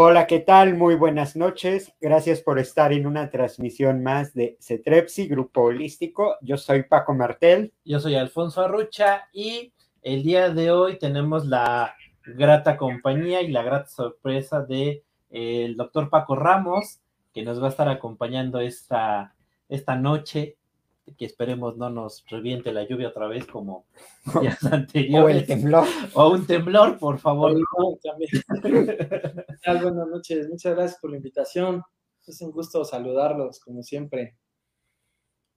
Hola, ¿qué tal? Muy buenas noches. Gracias por estar en una transmisión más de CETREPSI, Grupo Holístico. Yo soy Paco Martel. Yo soy Alfonso Arrucha y el día de hoy tenemos la grata compañía y la grata sorpresa de eh, doctor Paco Ramos, que nos va a estar acompañando esta, esta noche que esperemos no nos reviente la lluvia otra vez como días anteriores. O el temblor. O un temblor, por favor. Buenas noches, muchas gracias por la invitación. Es un gusto saludarlos, como siempre.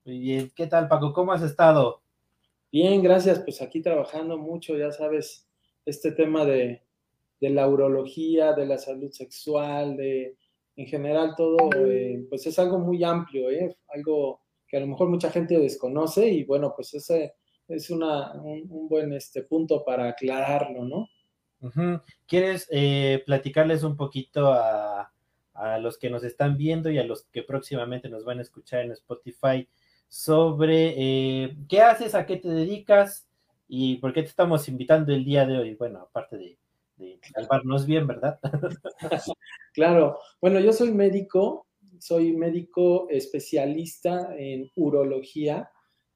Muy bien, ¿qué tal Paco? ¿Cómo has estado? Bien, gracias. Pues aquí trabajando mucho, ya sabes, este tema de, de la urología, de la salud sexual, de en general todo, eh, pues es algo muy amplio, ¿eh? algo que a lo mejor mucha gente desconoce y bueno, pues ese es una, un, buen este, punto para aclararlo, ¿no? ¿Quieres eh, platicarles un poquito a, los que nos están viendo y a los que próximamente nos van a escuchar en Spotify sobre eh, qué haces, a qué te dedicas y por qué te estamos invitando el día de hoy? Bueno, aparte de, de salvarnos bien, ¿verdad? claro, bueno, yo soy médico, soy médico especialista en urología.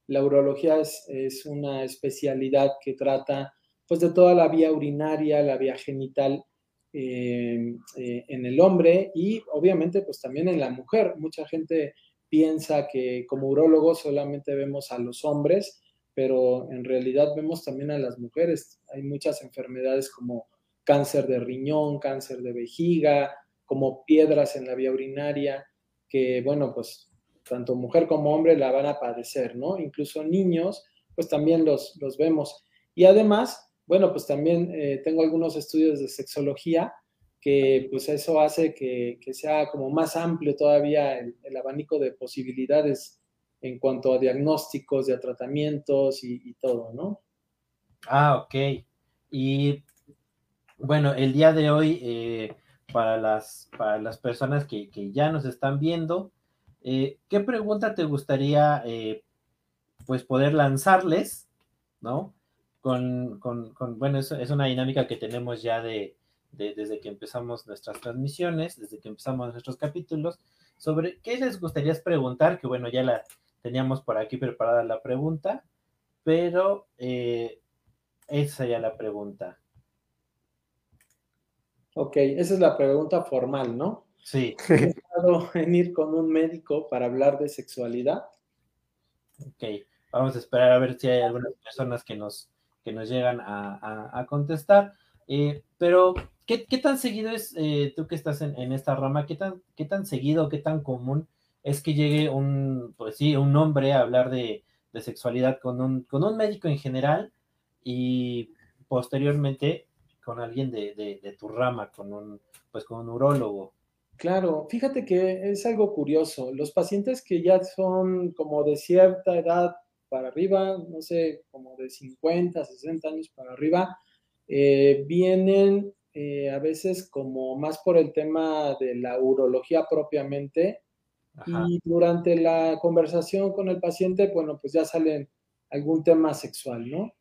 La urología es, una especialidad que trata pues de toda la vía urinaria, la vía genital eh, eh, en el hombre y obviamente pues también en la mujer. Mucha gente piensa que como urólogo solamente vemos a los hombres, pero en realidad vemos también a las mujeres. Hay muchas enfermedades como cáncer de riñón, cáncer de vejiga, como piedras en la vía urinaria, que, bueno, pues tanto mujer como hombre la van a padecer, ¿no? Incluso niños, pues también los, los vemos. Y además, bueno, pues también eh, tengo algunos estudios de sexología que pues eso hace que, sea como más amplio todavía el, abanico de posibilidades en cuanto a diagnósticos, a tratamientos y, todo, ¿no? Ah, ok. Y bueno, el día de hoy eh, para las, para las personas que, ya nos están viendo. Eh, ¿Qué pregunta te gustaría eh, pues poder lanzarles, ¿no? Con, bueno, es, es, una dinámica que tenemos ya de, desde que empezamos nuestras transmisiones, desde que empezamos nuestros capítulos, sobre qué les gustaría preguntar, que bueno, ya la teníamos por aquí preparada la pregunta, pero eh, esa sería la pregunta. Ok, esa es la pregunta formal, ¿no? Sí. en ir con un médico para hablar de sexualidad? Ok, vamos a esperar a ver si hay algunas personas que nos, que nos llegan a, contestar. Eh, pero, ¿qué, tan seguido es, eh, tú que estás en, esta rama, qué tan, qué tan seguido, qué tan común es que llegue un, pues sí, un hombre a hablar de, de sexualidad con un, con un médico en general y posteriormente con alguien de, tu rama, con un, pues con un urólogo. Claro, fíjate que es algo curioso. Los pacientes que ya son como de cierta edad para arriba, no sé, como de 50, 60 años para arriba, eh, vienen eh, a veces como más por el tema de la urología propiamente. Y durante la conversación con el paciente, bueno, pues ya salen algún tema sexual, ¿no?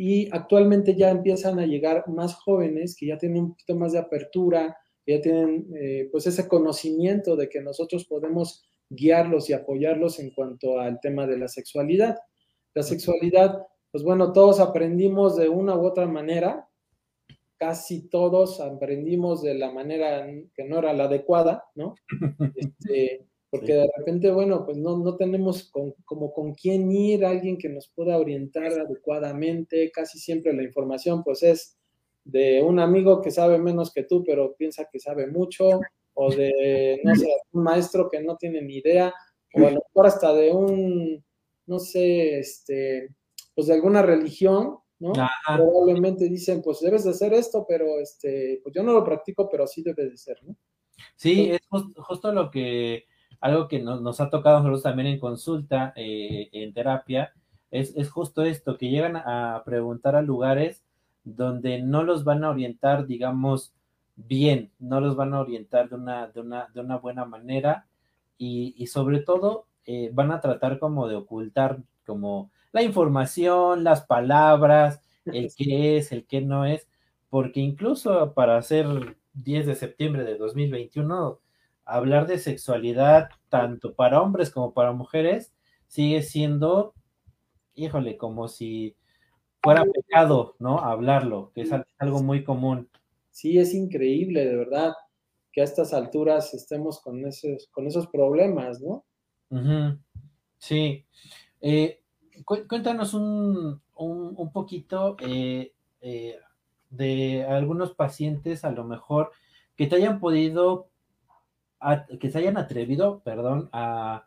Y actualmente ya empiezan a llegar más jóvenes que ya tienen un poquito más de apertura, que ya tienen eh, pues ese conocimiento de que nosotros podemos guiarlos y apoyarlos en cuanto al tema de la sexualidad. La sexualidad, pues bueno, todos aprendimos de una u otra manera, casi todos aprendimos de la manera que no era la adecuada, ¿no? Este, porque de repente, bueno, pues no, no tenemos como con quién ir, alguien que nos pueda orientar adecuadamente, casi siempre la información pues es de un amigo que sabe menos que tú, pero piensa que sabe mucho, o de, no sé, un maestro que no tiene ni idea, o a lo mejor hasta de un, no sé, este, pues de alguna religión, ¿no? Probablemente dicen, pues debes de hacer esto, pero este, pues yo no lo practico, pero sí debes de ser, ¿no? Sí, es justo lo que algo que nos, ha tocado a nosotros también en consulta, eh, en terapia, es, justo esto, que llegan a preguntar a lugares donde no los van a orientar, digamos, bien, no los van a orientar de una, de una, de una buena manera y, sobre todo eh, van a tratar como de ocultar como la información, las palabras, el qué es, el qué no es, porque incluso para hacer 10 de septiembre de 2021, hablar de sexualidad tanto para hombres como para mujeres sigue siendo, híjole, como si fuera pecado, ¿no? Hablarlo, que es algo muy común. Sí, es increíble, de verdad, que a estas alturas estemos con esos, con esos problemas, ¿no? Sí. Eh, cuéntanos un, poquito eh, eh, de algunos pacientes, a lo mejor, que te hayan podido, que se hayan atrevido, perdón, a,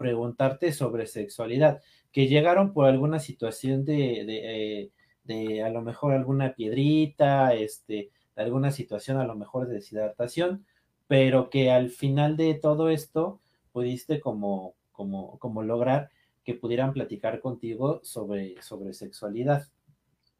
preguntarte sobre sexualidad, que llegaron por alguna situación de, de, a lo mejor alguna piedrita, este, de alguna situación a lo mejor de deshidratación, pero que al final de todo esto pudiste como, como, como lograr que pudieran platicar contigo sobre, sobre sexualidad.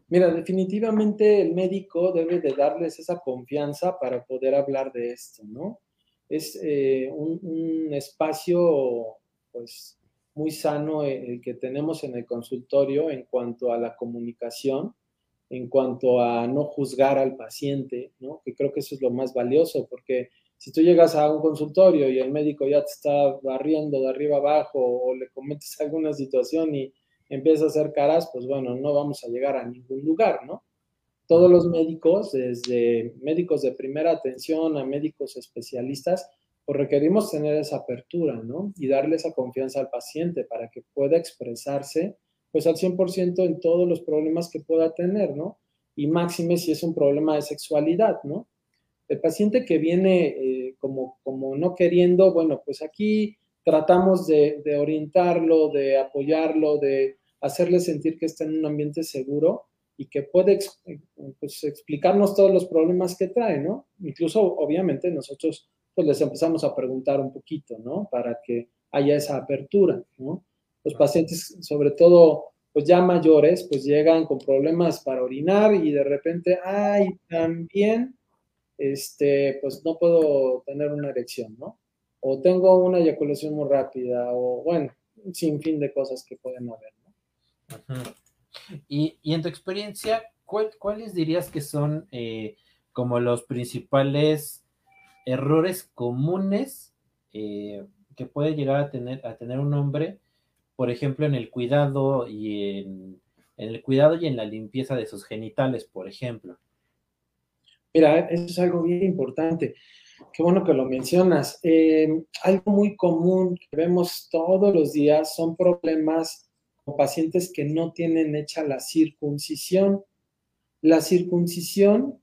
Mira, definitivamente el médico debe de darles esa confianza para poder hablar de esto, ¿no? Es eh, un, espacio, pues, muy sano el que tenemos en el consultorio en cuanto a la comunicación, en cuanto a no juzgar al paciente, ¿no? Que creo que eso es lo más valioso, porque si tú llegas a un consultorio y el médico ya te está barriendo de arriba abajo o le cometes alguna situación y empieza a hacer caras, pues bueno, no vamos a llegar a ningún lugar, ¿no? Todos los médicos, desde médicos de primera atención a médicos especialistas, pues requerimos tener esa apertura, ¿no? Y darle esa confianza al paciente para que pueda expresarse, pues al 100% en todos los problemas que pueda tener, ¿no? Y máxime si es un problema de sexualidad, ¿no? El paciente que viene eh, como, como no queriendo, bueno, pues aquí tratamos de, orientarlo, de apoyarlo, de hacerle sentir que está en un ambiente seguro y que puede pues, explicarnos todos los problemas que trae, ¿no? Incluso, obviamente, nosotros pues les empezamos a preguntar un poquito, ¿no? Para que haya esa apertura, ¿no? Los pacientes, sobre todo, pues ya mayores, pues llegan con problemas para orinar y de repente, ay, también este, pues no puedo tener una erección, ¿no? O tengo una eyaculación muy rápida, o bueno, un sinfín de cosas que pueden haber, ¿no? Y, en tu experiencia, ¿cuáles dirías que son eh, como los principales errores comunes eh, que puede llegar a tener, a tener un hombre, por ejemplo, en el cuidado y en el cuidado y en la limpieza de sus genitales, por ejemplo? Mira, eso es algo bien importante. Qué bueno que lo mencionas. Eh, algo muy común que vemos todos los días son problemas pacientes que no tienen hecha la circuncisión. La circuncisión,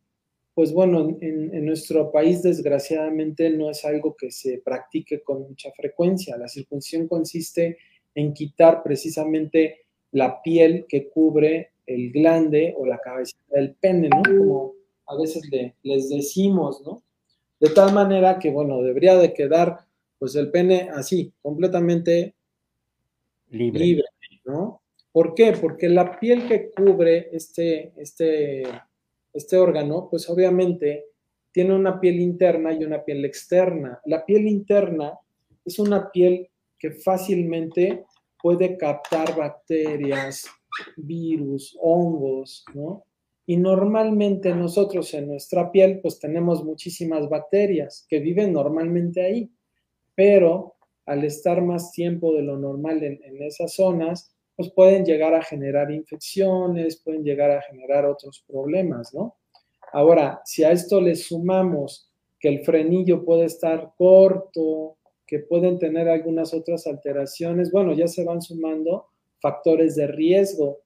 pues bueno, en, nuestro país desgraciadamente no es algo que se practique con mucha frecuencia. La circuncisión consiste en quitar precisamente la piel que cubre el glande o la cabeza del pene, ¿no? Como a veces les decimos, ¿no? De tal manera que, bueno, debería de quedar pues el pene así, completamente libre, ¿no? ¿Por qué? Porque la piel que cubre este, este, este órgano, pues obviamente tiene una piel interna y una piel externa. La piel interna es una piel que fácilmente puede captar bacterias, virus, hongos, ¿no? Y normalmente nosotros en nuestra piel pues tenemos muchísimas bacterias que viven normalmente ahí, pero al estar más tiempo de lo normal en, esas zonas, pues pueden llegar a generar infecciones, pueden llegar a generar otros problemas, ¿no? Ahora, si a esto le sumamos que el frenillo puede estar corto, que pueden tener algunas otras alteraciones, bueno, ya se van sumando factores de riesgo.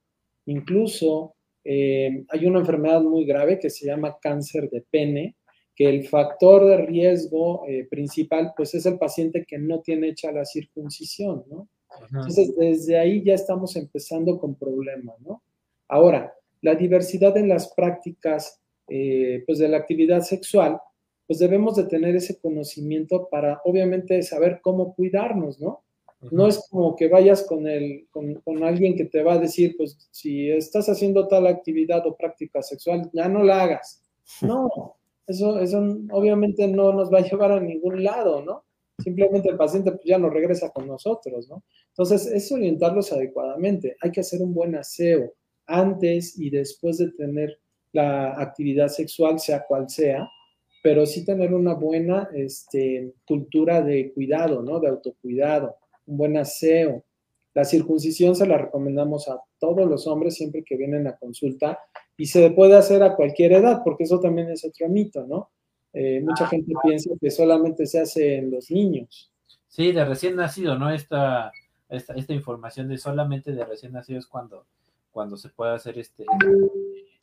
Incluso eh, hay una enfermedad muy grave que se llama cáncer de pene, que el factor de riesgo eh, principal, pues es el paciente que no tiene hecha la circuncisión, ¿no? Entonces, desde ahí ya estamos empezando con problemas, ¿no? Ahora, la diversidad en las prácticas, eh, pues de la actividad sexual, pues debemos de tener ese conocimiento para, obviamente, saber cómo cuidarnos, ¿no? No es como que vayas con, el, con, alguien que te va a decir, pues si estás haciendo tal actividad o práctica sexual, ya no la hagas. No, eso, eso obviamente no nos va a llevar a ningún lado, ¿no? Simplemente el paciente pues, ya no regresa con nosotros, ¿no? Entonces, es orientarlos adecuadamente. Hay que hacer un buen aseo antes y después de tener la actividad sexual, sea cual sea, pero sí tener una buena este, cultura de cuidado, ¿no? De autocuidado, un buen aseo. La circuncisión se la recomendamos a todos los hombres siempre que vienen a consulta y se puede hacer a cualquier edad, porque eso también es otro mito, ¿no? Eh, mucha ah, gente piensa que solamente se hace en los niños. Sí, de recién nacido, ¿no? Esta, esta, esta información de solamente de recién nacido es cuando, cuando se puede hacer este...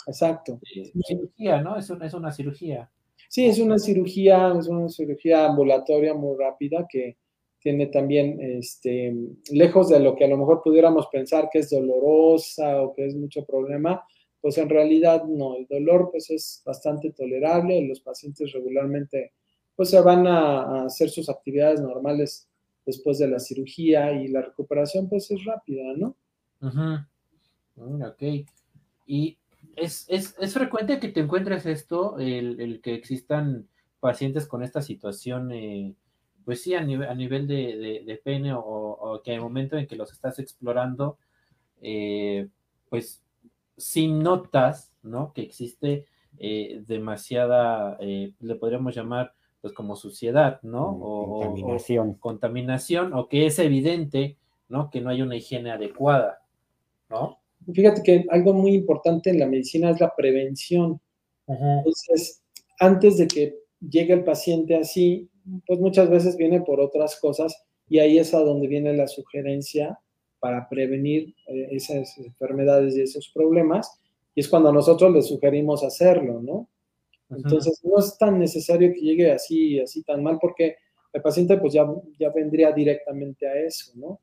Exacto. Eh, cirugía, ¿no? Es una, es una cirugía. Sí, es una cirugía, es una cirugía ambulatoria muy rápida que tiene también, este, lejos de lo que a lo mejor pudiéramos pensar que es dolorosa o que es mucho problema, pues en realidad no, el dolor pues es bastante tolerable, los pacientes regularmente pues se van a, hacer sus actividades normales después de la cirugía y la recuperación pues es rápida, ¿no? Mm, ok. Y es, frecuente que te encuentres esto, el, que existan pacientes con esta situación, eh, pues sí, a nivel, a nivel de, pene o, que al momento en que los estás explorando, eh, pues si notas, ¿no? Que existe eh, demasiada, le podríamos llamar, pues como suciedad, ¿no? O, contaminación. O, contaminación, o que es evidente, ¿no? Que no hay una higiene adecuada, ¿no? Fíjate que algo muy importante en la medicina es la prevención. Entonces, antes de que llegue el paciente así, pues muchas veces viene por otras cosas y ahí es a donde viene la sugerencia para prevenir eh, esas enfermedades y esos problemas. Y es cuando nosotros le sugerimos hacerlo, ¿no? Entonces, no es tan necesario que llegue así, así tan mal, porque el paciente pues ya, ya vendría directamente a eso, ¿no?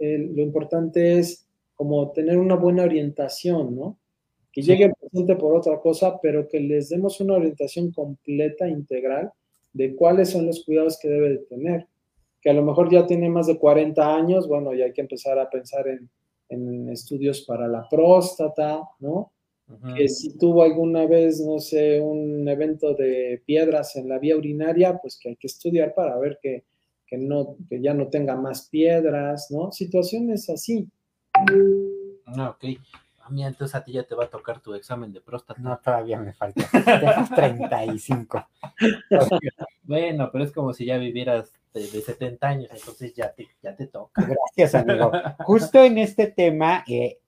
lo importante es como tener una buena orientación, ¿no? Que llegue el paciente por otra cosa, pero que les demos una orientación completa, integral, de cuáles son los cuidados que debe de tener. Que a lo mejor ya tiene más de 40 años, bueno, ya hay que empezar a pensar en, en estudios para la próstata, ¿no? Que si tuvo alguna vez, no sé, un evento de piedras en la vía urinaria, pues que hay que estudiar para ver que, que no, que ya no tenga más piedras, ¿no? Situaciones así. Ah, ok. A mí entonces a ti ya te va a tocar tu examen de próstata. No, todavía me falta. 35. bueno, pero es como si ya vivieras de, 70 años, entonces ya te, ya te toca. Gracias, amigo. Justo en este tema, eh,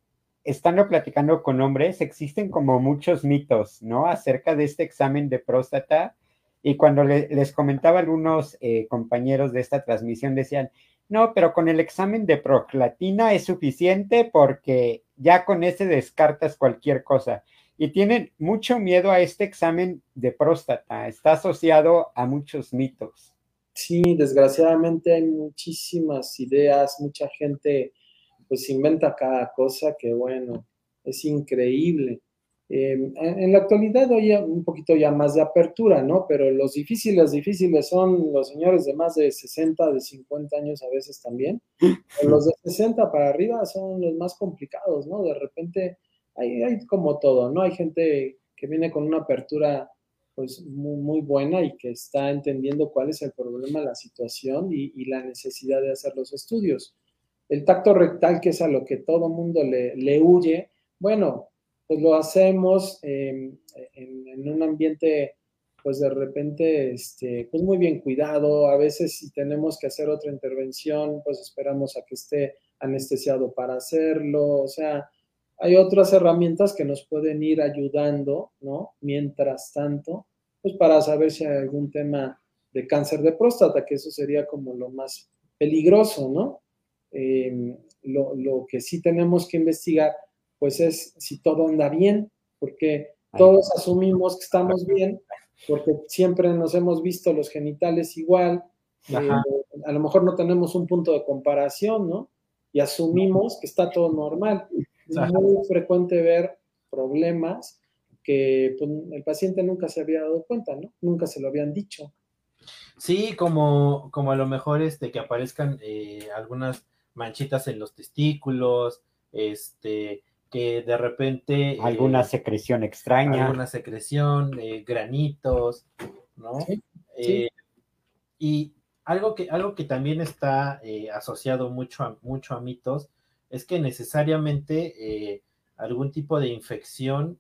estando platicando con hombres, existen como muchos mitos, ¿no? Acerca de este examen de próstata. Y cuando les comentaba a algunos eh, compañeros de esta transmisión, decían, no, pero con el examen de proclatina es suficiente porque ya con ese descartas cualquier cosa. Y tienen mucho miedo a este examen de próstata. Está asociado a muchos mitos. Sí, desgraciadamente hay muchísimas ideas, mucha gente pues inventa cada cosa que bueno, es increíble. Em, en la actualidad hay un poquito ya más de apertura, ¿no? Pero los difíciles, difíciles son los señores de más de 60, de 50 años a veces también. los de 60 para arriba son los más complicados, ¿no? De repente hay, hay como todo, ¿no? Hay gente que viene con una apertura pues muy, buena y que está entendiendo cuál es el problema, la situación y, la necesidad de hacer los estudios. El tacto rectal, que es a lo que todo mundo le, le huye, bueno, pues lo hacemos en, un ambiente, pues de repente, este, pues muy bien cuidado. A veces si tenemos que hacer otra intervención, pues esperamos a que esté anestesiado para hacerlo. O sea, hay otras herramientas que nos pueden ir ayudando, ¿no? Mientras tanto, pues para saber si hay algún tema de cáncer de próstata, que eso sería como lo más peligroso, ¿no? Em, lo, lo que sí tenemos que investigar pues es si todo anda bien, porque todos asumimos que estamos bien, porque siempre nos hemos visto los genitales igual, eh, a lo mejor no tenemos un punto de comparación, ¿no? Y asumimos que está todo normal. Es muy frecuente ver problemas que pues, el paciente nunca se había dado cuenta, ¿no? Nunca se lo habían dicho. Sí, como, como a lo mejor este, que aparezcan eh, algunas manchitas en los testículos, este, que de repente... Alguna eh, secreción extraña. Alguna secreción, eh, granitos, ¿no? Eh, y algo que, algo que también está asociado mucho a, mucho a mitos es que necesariamente algún tipo de infección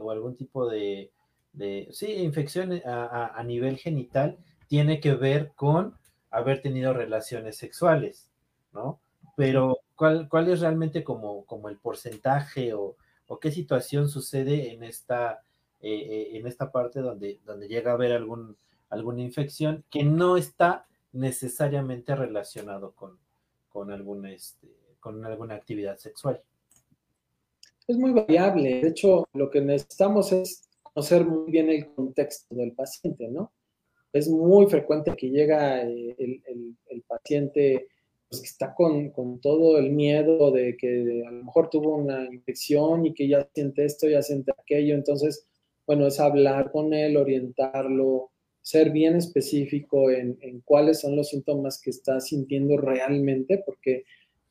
o algún tipo de, de sí, infección a, nivel genital tiene que ver con haber tenido relaciones sexuales, ¿no? Pero ¿cuál, cuál es realmente como, como el porcentaje o, qué situación sucede en esta, eh, eh, en esta parte donde, donde llega a haber algún, alguna infección que no está necesariamente relacionado con, con, alguna, este, con alguna actividad sexual? Es muy variable. De hecho, lo que necesitamos es conocer muy bien el contexto del paciente, ¿no? Es muy frecuente que llega eh, el, paciente pues, está con, todo el miedo de que a lo mejor tuvo una infección y que ya siente esto, ya siente aquello. Entonces, bueno, es hablar con él, orientarlo, ser bien específico en, en cuáles son los síntomas que está sintiendo realmente, porque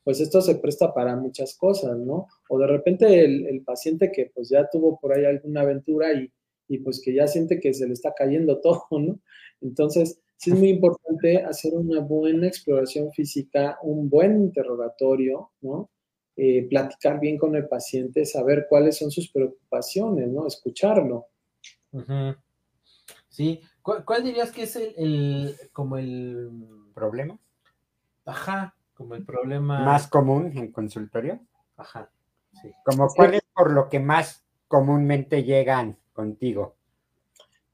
pues esto se presta para muchas cosas, ¿no? O de repente el, paciente que pues ya tuvo por ahí alguna aventura y, y, pues que ya siente que se le está cayendo todo, ¿no? Entonces, sí es muy importante hacer una buena exploración física, un buen interrogatorio, ¿no? Eh, platicar bien con el paciente, saber cuáles son sus preocupaciones, ¿no? Escucharlo. Sí, ¿Cuál, dirías que es el, el, como el problema? Ajá, como el problema. Más común en consultorio. Ajá, sí. Como cuál es por lo que más comúnmente llegan contigo.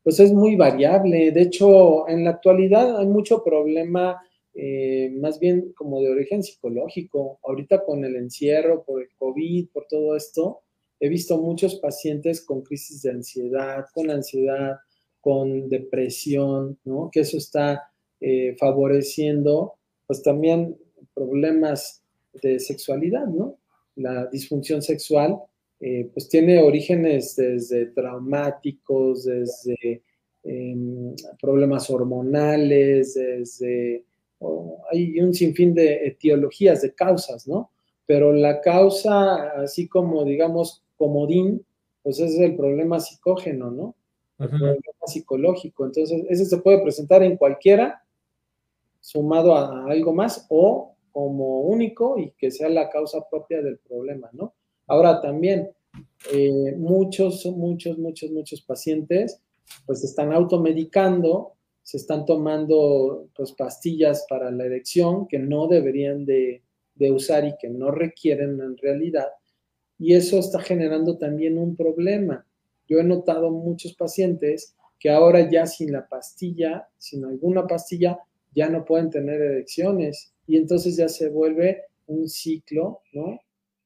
Pues es muy variable. De hecho, en la actualidad hay mucho problema, eh, más bien como de origen psicológico. Ahorita con el encierro, por el COVID, por todo esto, he visto muchos pacientes con crisis de ansiedad, con ansiedad, con depresión, ¿no? Que eso está eh, favoreciendo, pues también problemas de sexualidad, ¿no? La disfunción sexual, eh, pues tiene orígenes desde traumáticos, desde em, problemas hormonales, desde... hay un sinfín de etiologías, de causas, ¿no? Pero la causa, así como digamos comodín, pues es el problema psicógeno, ¿no? El problema psicológico. Entonces, ese se puede presentar en cualquiera, sumado a algo más, o como único y que sea la causa propia del problema, ¿no? Ahora también, eh, muchos, muchos, muchos, muchos pacientes pues están automedicando, se están tomando pues pastillas para la erección que no deberían de, de usar y que no requieren en realidad, y eso está generando también un problema. Yo he notado muchos pacientes que ahora ya sin la pastilla, sin alguna pastilla, ya no pueden tener erecciones y entonces ya se vuelve un ciclo, ¿no?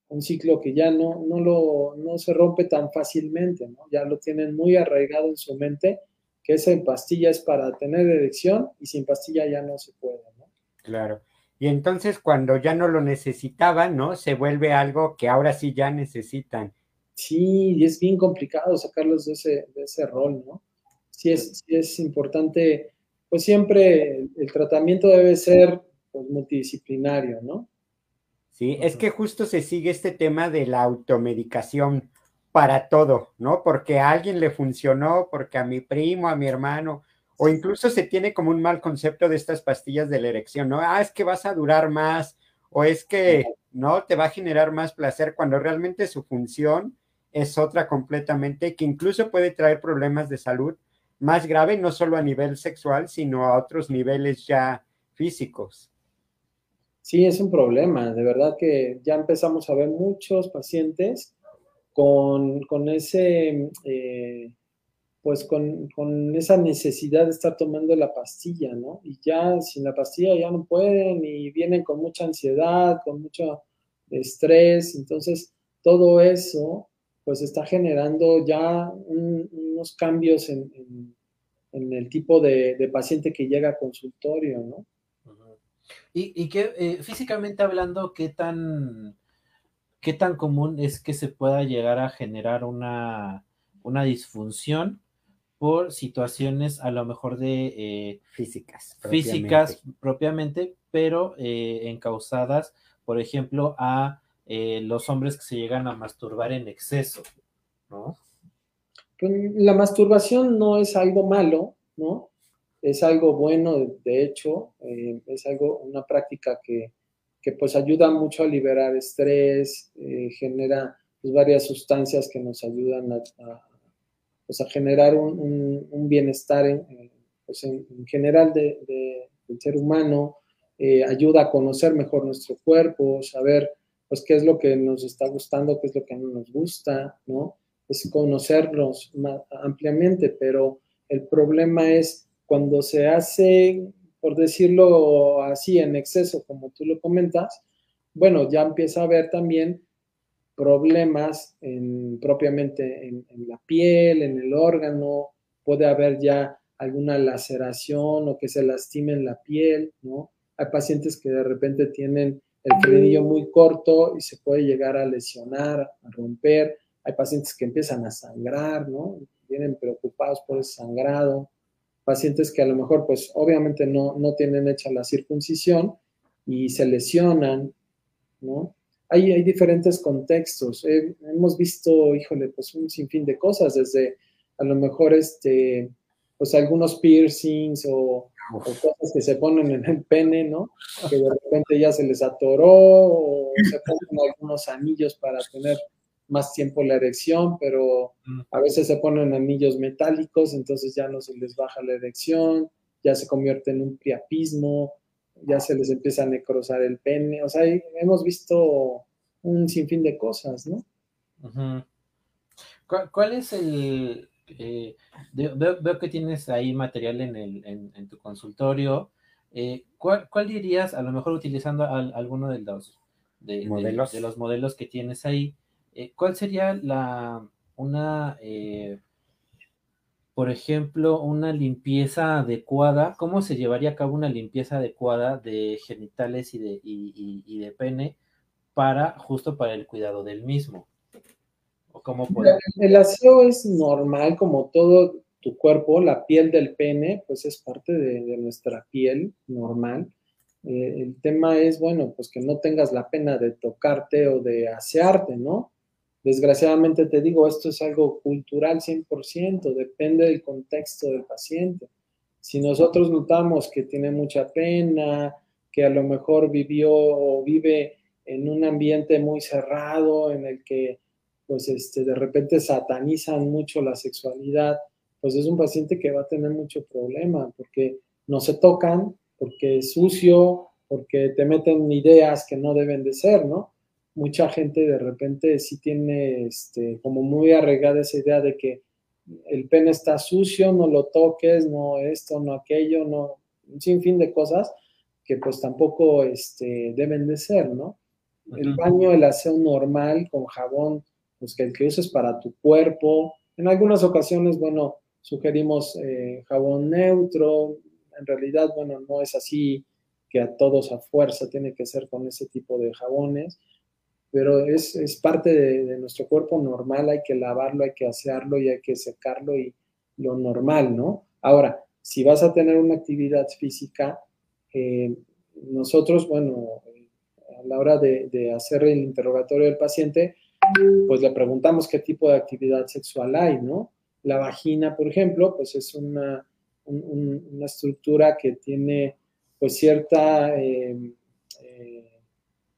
Un ciclo que ya no, no, lo, no se rompe tan fácilmente, ¿no? Ya lo tienen muy arraigado en su mente, que esa pastilla es para tener erección y sin pastilla ya no se puede, ¿no? Claro. Y entonces cuando ya no lo necesitaban, ¿no? Se vuelve algo que ahora sí ya necesitan. Sí, y es bien complicado sacarlos de ese, de ese rol, ¿no? Sí es, sí es importante, pues siempre el tratamiento debe ser pues, multidisciplinario, ¿no? Sí, es que justo se sigue este tema de la automedicación para todo, ¿no? Porque a alguien le funcionó, porque a mi primo, a mi hermano, o incluso se tiene como un mal concepto de estas pastillas de la erección, ¿no? Ah, es que vas a durar más, o es que, ¿no? Te va a generar más placer cuando realmente su función es otra completamente, que incluso puede traer problemas de salud más grave, no solo a nivel sexual, sino a otros niveles ya físicos. Sí, es un problema. De verdad que ya empezamos a ver muchos pacientes con, ese, eh, pues con, esa necesidad de estar tomando la pastilla, ¿no? Y ya sin la pastilla ya no pueden y vienen con mucha ansiedad, con mucho estrés. Entonces, todo eso, pues está generando ya unos cambios en, el tipo de, de paciente que llega a consultorio, ¿no? Y, que eh, físicamente hablando, ¿qué tan, ¿qué tan común es que se pueda llegar a generar una, disfunción por situaciones a lo mejor de eh, físicas, físicas propiamente, pero eh, encausadas, por ejemplo, a los hombres que se llegan a masturbar en exceso, ¿no? Pues, la masturbación no es algo malo, ¿no? Es algo bueno, de hecho, eh, es algo, una práctica que, pues ayuda mucho a liberar estrés, eh, genera pues, varias sustancias que nos ayudan a, pues, a generar un, bienestar en, pues, en, general de, del ser humano, eh, ayuda a conocer mejor nuestro cuerpo, saber pues qué es lo que nos está gustando, qué es lo que no nos gusta, ¿no? Es conocernos ampliamente, pero el problema es cuando se hace, por decirlo así, en exceso, como tú lo comentas, bueno, ya empieza a haber también problemas en, propiamente en, la piel, en el órgano, puede haber ya alguna laceración o que se lastime en la piel, ¿no? Hay pacientes que de repente tienen el frenillo muy corto y se puede llegar a lesionar, a romper. Hay pacientes que empiezan a sangrar, ¿no? Vienen preocupados por ese sangrado. Pacientes que a lo mejor, pues obviamente no, no tienen hecha la circuncisión y se lesionan, ¿no? hay, hay diferentes contextos. hemos visto, híjole, pues un sinfín de cosas, desde a lo mejor este, pues algunos piercings o, cosas que se ponen en el pene, ¿no? Que de repente ya se les atoró o se ponen algunos anillos para tener más tiempo la erección, pero mm. a veces se ponen anillos metálicos, entonces ya no se les baja la erección, ya se convierte en un priapismo, ya se les empieza a necrosar el pene, o sea, hemos visto un sinfín de cosas, ¿no? ¿Cuál, es el... Eh, veo, que tienes ahí material en, el, en, tu consultorio. Eh, ¿cuál, dirías, a lo mejor utilizando alguno de los, de, ¿Modelos? De, los modelos que tienes ahí, eh, cuál sería la, una por ejemplo, una limpieza adecuada, ¿cómo se llevaría a cabo una limpieza adecuada de genitales y de, y, de pene para, justo para el cuidado del mismo? ¿O cómo El aseo es normal, como todo tu cuerpo, la piel del pene, pues es parte de, nuestra piel normal. Eh, el tema es, bueno, pues que no tengas la pena de tocarte o de asearte, ¿no? Desgraciadamente te digo, esto es algo cultural 100%, depende del contexto del paciente. Si nosotros notamos que tiene mucha pena, que a lo mejor vivió o vive en un ambiente muy cerrado en el que pues este, de repente satanizan mucho la sexualidad, pues es un paciente que va a tener mucho problema porque no se tocan, porque es sucio, porque te meten ideas que no deben de ser, ¿no? Mucha gente de repente sí tiene este, como muy arraigada esa idea de que el pene está sucio, no lo toques, no esto, no aquello, no, un sinfín de cosas que pues tampoco este, deben de ser, ¿no? El baño, el aseo normal con jabón, pues que el que uses para tu cuerpo. En algunas ocasiones, bueno, sugerimos eh, jabón neutro. En realidad, bueno, no es así que a todos a fuerza tiene que ser con ese tipo de jabones pero es, es parte de, nuestro cuerpo normal, hay que lavarlo, hay que asearlo y hay que secarlo y lo normal, ¿no? Ahora, si vas a tener una actividad física, eh, nosotros, bueno, a la hora de, hacer el interrogatorio del paciente, pues le preguntamos qué tipo de actividad sexual hay, ¿no? La vagina, por ejemplo, pues es una, una estructura que tiene pues cierta... Eh, eh,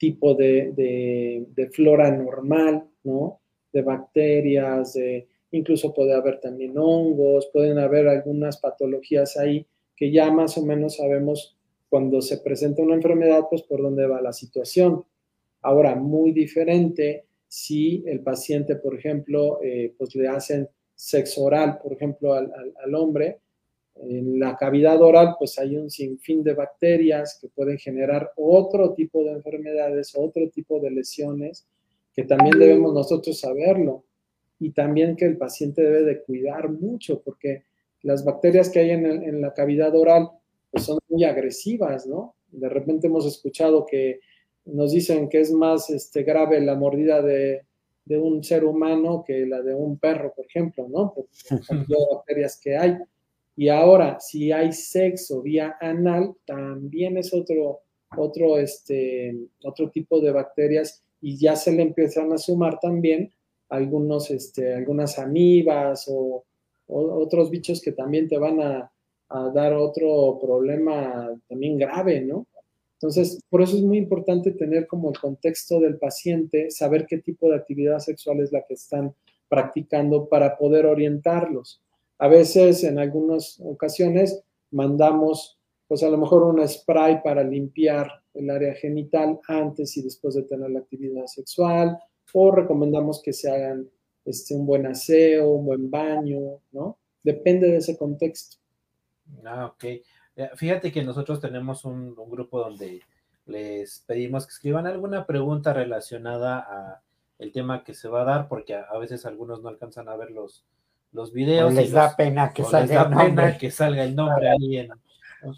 tipo de, flora normal, ¿no? De bacterias, de, incluso puede haber también hongos, pueden haber algunas patologías ahí que ya más o menos sabemos cuando se presenta una enfermedad, pues por dónde va la situación. Ahora, muy diferente si el paciente, por ejemplo, eh, pues le hacen sexo oral, por ejemplo, al, al hombre, en la cavidad oral, pues hay un sinfín de bacterias que pueden generar otro tipo de enfermedades, otro tipo de lesiones, que también debemos nosotros saberlo. Y también que el paciente debe de cuidar mucho, porque las bacterias que hay en, la cavidad oral pues son muy agresivas, ¿no? De repente hemos escuchado que nos dicen que es más este, grave la mordida de, de un ser humano que la de un perro, por ejemplo, ¿no? Por la cantidad de bacterias que hay. Y ahora, si hay sexo vía anal, también es otro, otro, este, otro tipo de bacterias y ya se le empiezan a sumar también algunos, este, algunas amibas o, otros bichos que también te van a, a, dar otro problema también grave, ¿no? Entonces, por eso es muy importante tener como el contexto del paciente, saber qué tipo de actividad sexual es la que están practicando para poder orientarlos. A veces, en algunas ocasiones, mandamos, pues a lo mejor un spray para limpiar el área genital antes y después de tener la actividad sexual, o recomendamos que se hagan este, un buen aseo, un buen baño, ¿no? Depende de ese contexto. Ah, ok. Fíjate que nosotros tenemos un, grupo donde les pedimos que escriban alguna pregunta relacionada a el tema que se va a dar, porque a, veces algunos no alcanzan a ver los, los videos. les da pena que salga el nombre. que salga el nombre ahí en,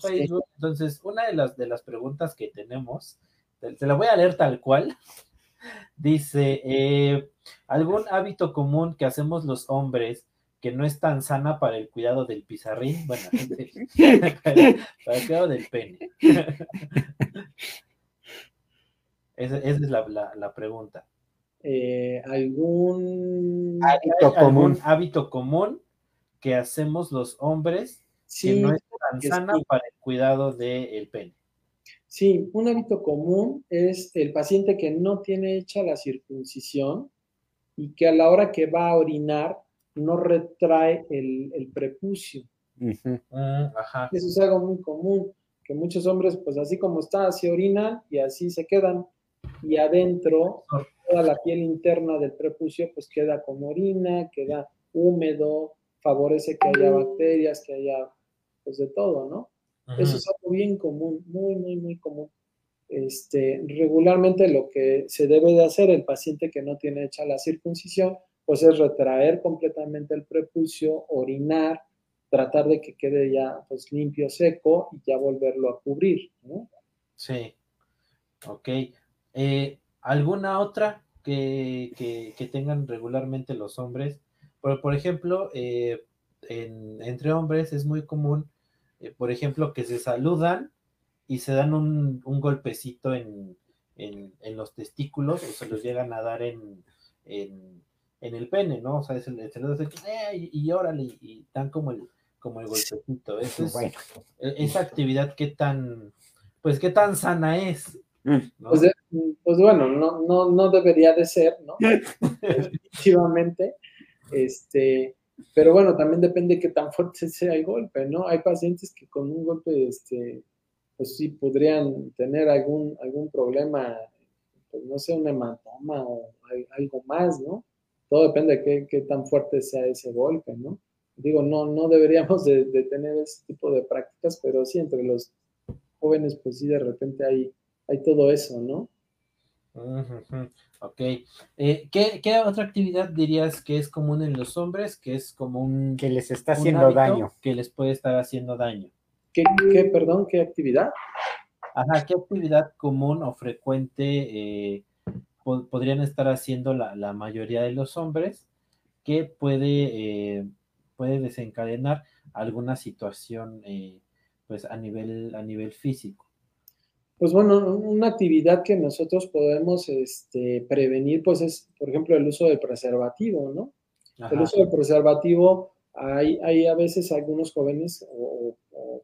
Facebook. Entonces, una de las, de las preguntas que tenemos, te, la voy a leer tal cual. Dice, eh, ¿algún hábito común que hacemos los hombres que no es tan sana para el cuidado del pizarrín, bueno, para, el cuidado del pene. esa, es la, pregunta. Eh, ¿Algún hábito común? hábito común que hacemos los hombres que no es tan sana para el cuidado del pene? Sí, un hábito común es el paciente que no tiene hecha la circuncisión y que a la hora que va a orinar no retrae el, prepucio. Ah, Eso es algo muy común, que muchos hombres, pues así como está, se orinan y así se quedan. Y adentro, toda la piel interna del prepucio, pues queda como orina, queda húmedo, favorece que haya bacterias, que haya, pues de todo, ¿no? Eso es algo bien común, muy, muy, muy común. Este, regularmente lo que se debe de hacer el paciente que no tiene hecha la circuncisión pues es retraer completamente el prepucio, orinar, tratar de que quede ya pues limpio, seco y ya volverlo a cubrir. ¿no? Sí, ok. Eh, ¿Alguna otra que, tengan regularmente los hombres? Por, por ejemplo, eh, entre hombres es muy común, eh, por ejemplo, que se saludan y se dan un, golpecito en, los testículos o se los llegan a dar en, en el pene, ¿no? O sea, es el, el eh, y, órale, y, dan como el, como el golpecito. es, e, esa actividad, ¿qué tan, pues, qué tan sana es? Mm. Pues, pues, bueno, no, no, no debería de ser, ¿no? Definitivamente. Este, pero bueno, también depende de qué tan fuerte sea el golpe, ¿no? Hay pacientes que con un golpe, este, pues sí podrían tener algún, algún problema, pues no sé, un hematoma o algo más, ¿no? todo depende de qué, tan fuerte sea ese golpe, ¿no? Digo, no, no deberíamos de, tener ese tipo de prácticas, pero sí, entre los jóvenes, pues sí, de repente hay, hay todo eso, ¿no? Ok. Eh, ¿qué, otra actividad dirías que es común en los hombres, que es como un... Que les está haciendo daño. Que les puede estar haciendo daño. ¿Qué, perdón, qué actividad? Ajá, ¿qué actividad común o frecuente eh, podrían estar haciendo la, mayoría de los hombres que puede, eh, puede desencadenar alguna situación eh, pues a nivel, a nivel físico. Pues bueno, una actividad que nosotros podemos este, prevenir, pues es, por ejemplo, el uso del preservativo, ¿no? El uso del preservativo, hay, hay a veces algunos jóvenes o,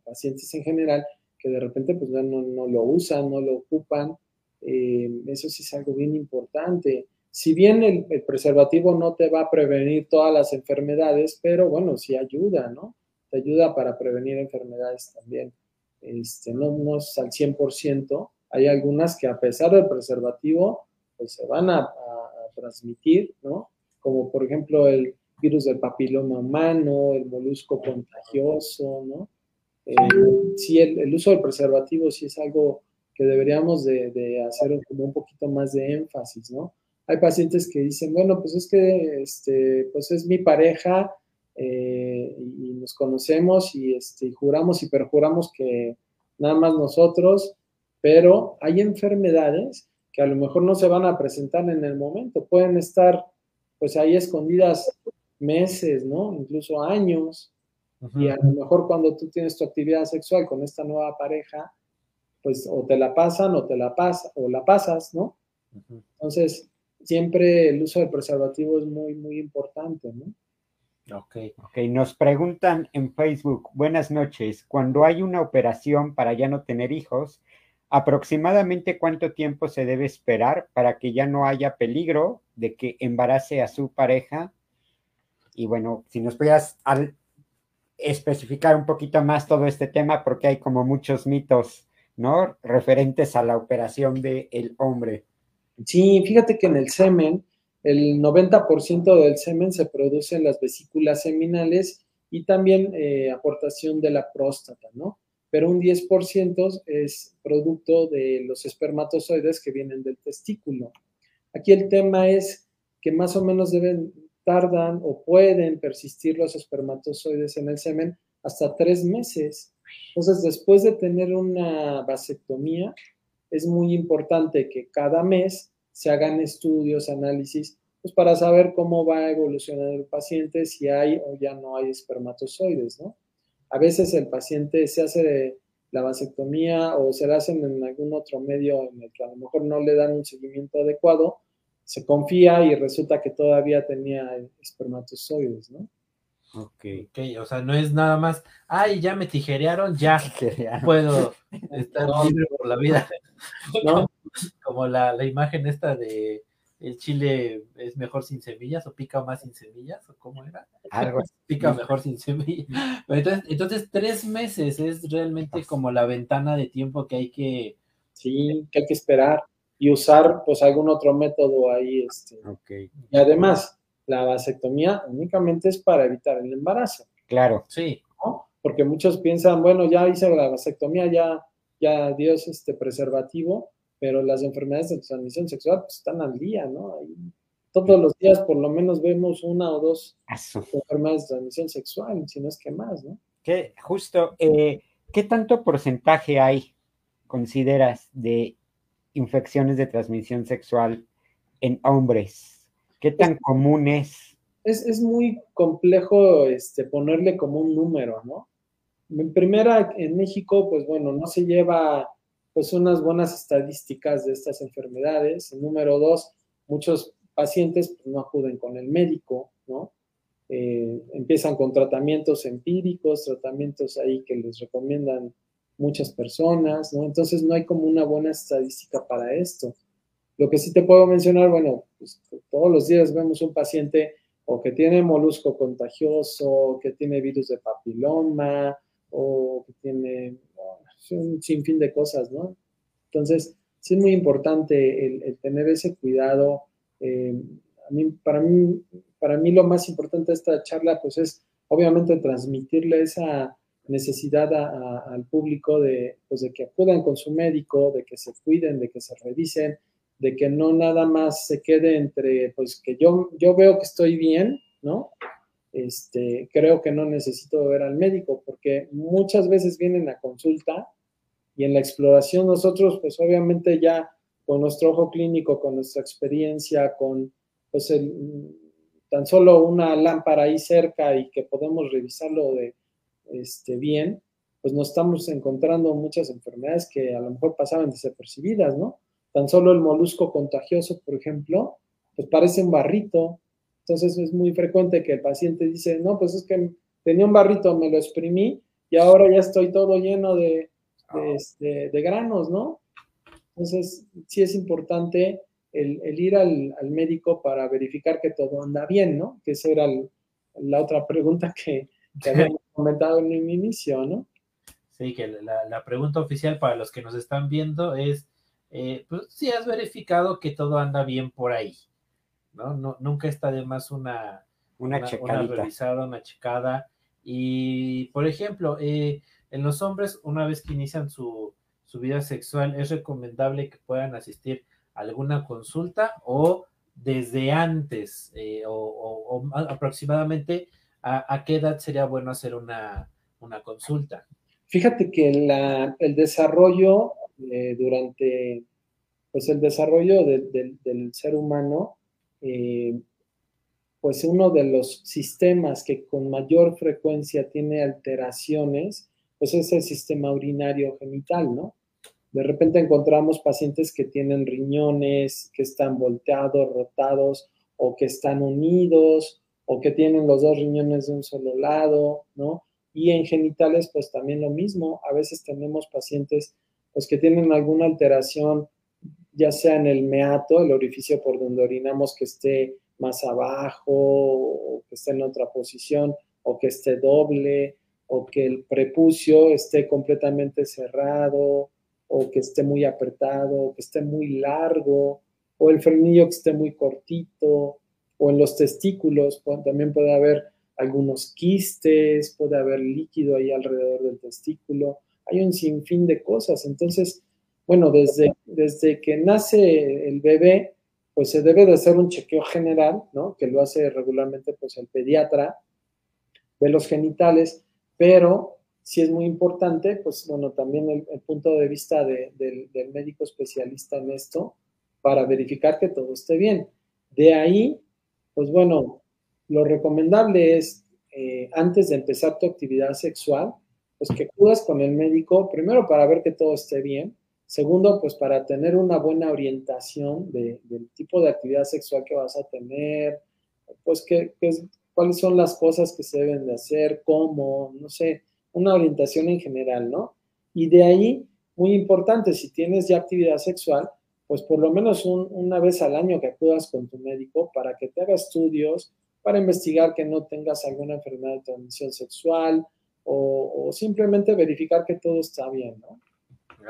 pacientes en general que de repente pues no, no lo usan, no lo ocupan, eh, eso sí es algo bien importante. Si bien el, preservativo no te va a prevenir todas las enfermedades, pero bueno, sí ayuda, ¿no? Te ayuda para prevenir enfermedades también. Este, no, es al 100%. Hay algunas que a pesar del preservativo, pues se van a, transmitir, ¿no? Como por ejemplo el virus del papiloma humano, el molusco contagioso, ¿no? Eh, sí, el, uso del preservativo sí es algo que deberíamos de, hacer como un poquito más de énfasis, ¿no? Hay pacientes que dicen, bueno, pues es que, este, pues es mi pareja eh, y nos conocemos y, este, juramos y perjuramos que nada más nosotros, pero hay enfermedades que a lo mejor no se van a presentar en el momento, pueden estar pues ahí escondidas meses, ¿no? Incluso años. Y a lo mejor cuando tú tienes tu actividad sexual con esta nueva pareja, pues o te la pasan o te la pasas o la pasas, ¿no? Entonces, siempre el uso del preservativo es muy, muy importante, ¿no? Ok. Ok, nos preguntan en Facebook, buenas noches, cuando hay una operación para ya no tener hijos, aproximadamente cuánto tiempo se debe esperar para que ya no haya peligro de que embarace a su pareja Y bueno, si nos pudieras especificar un poquito más todo este tema, porque hay como muchos mitos, ¿no? Referentes a la operación del el hombre. Sí, fíjate que en el semen, el 90% del semen se produce en las vesículas seminales y también eh, aportación de la próstata, ¿no? Pero un 10% es producto de los espermatozoides que vienen del testículo. Aquí el tema es que más o menos deben, tardan o pueden persistir los espermatozoides en el semen hasta tres meses. Entonces, después de tener una vasectomía, es muy importante que cada mes se hagan estudios, análisis, pues para saber cómo va a evolucionar el paciente, si hay o ya no hay espermatozoides, ¿no? A veces el paciente se hace la vasectomía o se la hacen en algún otro medio en el que a lo mejor no le dan un seguimiento adecuado, se confía y resulta que todavía tenía espermatozoides, ¿no? Ok, ok, o sea, no es nada más, ay, ya me tijerearon, ya puedo estar libre por la vida. ¿No? Como la, la, imagen esta de el chile es mejor sin semillas o pica más sin semillas, o cómo era. Algo Pica mejor sin semillas. Entonces, entonces, tres meses es realmente como la ventana de tiempo que hay que... Sí, que hay que esperar y usar pues algún otro método ahí. Este. Okay. Y además, la vasectomía únicamente es para evitar el embarazo. Claro. Sí. Porque muchos piensan, bueno, ya hice la vasectomía, ya, ya Dios este preservativo, pero las enfermedades de transmisión sexual pues, están al día, ¿no? Ahí, todos los días por lo menos vemos una o dos enfermedades de transmisión sexual, si no es que más, ¿no? Que justo, eh, ¿qué tanto porcentaje hay, consideras, de infecciones de transmisión sexual en hombres? ¿Qué tan común es? es? muy complejo este, ponerle como un número, ¿no? En primera, en México, pues bueno, no se lleva pues unas buenas estadísticas de estas enfermedades. En número dos, muchos pacientes pues, no acuden con el médico, ¿no? Eh, empiezan con tratamientos empíricos, tratamientos ahí que les recomiendan muchas personas, ¿no? Entonces no hay como una buena estadística para esto. Lo que sí te puedo mencionar, bueno, pues, todos los días vemos un paciente o que tiene molusco contagioso, que tiene virus de papiloma, o que tiene un sinfín de cosas, ¿no? Entonces, sí es muy importante el, tener ese cuidado. Eh, a mí, para, mí, para mí lo más importante de esta charla, pues es obviamente transmitirle esa necesidad al público de, pues, de que acudan con su médico, de que se cuiden, de que se revisen, de que no nada más se quede entre, pues que yo, yo veo que estoy bien, ¿no? Este, creo que no necesito ver al médico, porque muchas veces vienen a consulta y en la exploración nosotros, pues obviamente ya con nuestro ojo clínico, con nuestra experiencia, con pues el, tan solo una lámpara ahí cerca y que podemos revisarlo de este, bien, pues nos estamos encontrando muchas enfermedades que a lo mejor pasaban desapercibidas, ¿no? Tan solo el molusco contagioso, por ejemplo, pues parece un barrito. Entonces es muy frecuente que el paciente dice, no, pues es que tenía un barrito, me lo exprimí y ahora ya estoy todo lleno de, de, este, granos, ¿no? Entonces sí es importante el, ir al, médico para verificar que todo anda bien, ¿no? Que esa era la otra pregunta que, que habíamos comentado en un inicio, ¿no? Sí, que la, la, pregunta oficial para los que nos están viendo es, eh, pues si has verificado que todo anda bien por ahí, ¿no? no nunca está de más una, una, una, revisada, una checada. Y, por ejemplo, eh, en los hombres, una vez que inician su, su vida sexual, es recomendable que puedan asistir a alguna consulta o desde antes eh, o, aproximadamente a, qué edad sería bueno hacer una, una consulta. Fíjate que la, el desarrollo eh, durante pues, el desarrollo del ser humano, eh, pues uno de los sistemas que con mayor frecuencia tiene alteraciones, pues es el sistema urinario genital, ¿no? De repente encontramos pacientes que tienen riñones, que están volteados, rotados, o que están unidos, o que tienen los dos riñones de un solo lado, ¿no? Y en genitales, pues también lo mismo. A veces tenemos pacientes pues que tienen alguna alteración, ya sea en el meato, el orificio por donde orinamos que esté más abajo, o que esté en otra posición, o que esté doble, o que el prepucio esté completamente cerrado, o que esté muy apretado, o que esté muy largo, o el frenillo que esté muy cortito, o en los testículos también puede haber algunos quistes, puede haber líquido ahí alrededor del testículo, hay un sinfín de cosas. Entonces, bueno, desde, desde que nace el bebé, pues se debe de hacer un chequeo general, ¿no? Que lo hace regularmente pues el pediatra, ve los genitales, pero si es muy importante, pues bueno, también el, punto de vista del, del médico especialista en esto para verificar que todo esté bien. De ahí, pues bueno, lo recomendable es, eh, antes de empezar tu actividad sexual, pues que acudas con el médico, primero para ver que todo esté bien, segundo, pues para tener una buena orientación del tipo de actividad sexual que vas a tener, pues que, cuáles son las cosas que se deben de hacer, cómo, no sé, una orientación en general, ¿no? Y de ahí, muy importante, si tienes ya actividad sexual, pues por lo menos una vez al año que acudas con tu médico para que te haga estudios, para investigar que no tengas alguna enfermedad de transmisión sexual o, simplemente verificar que todo está bien, ¿no?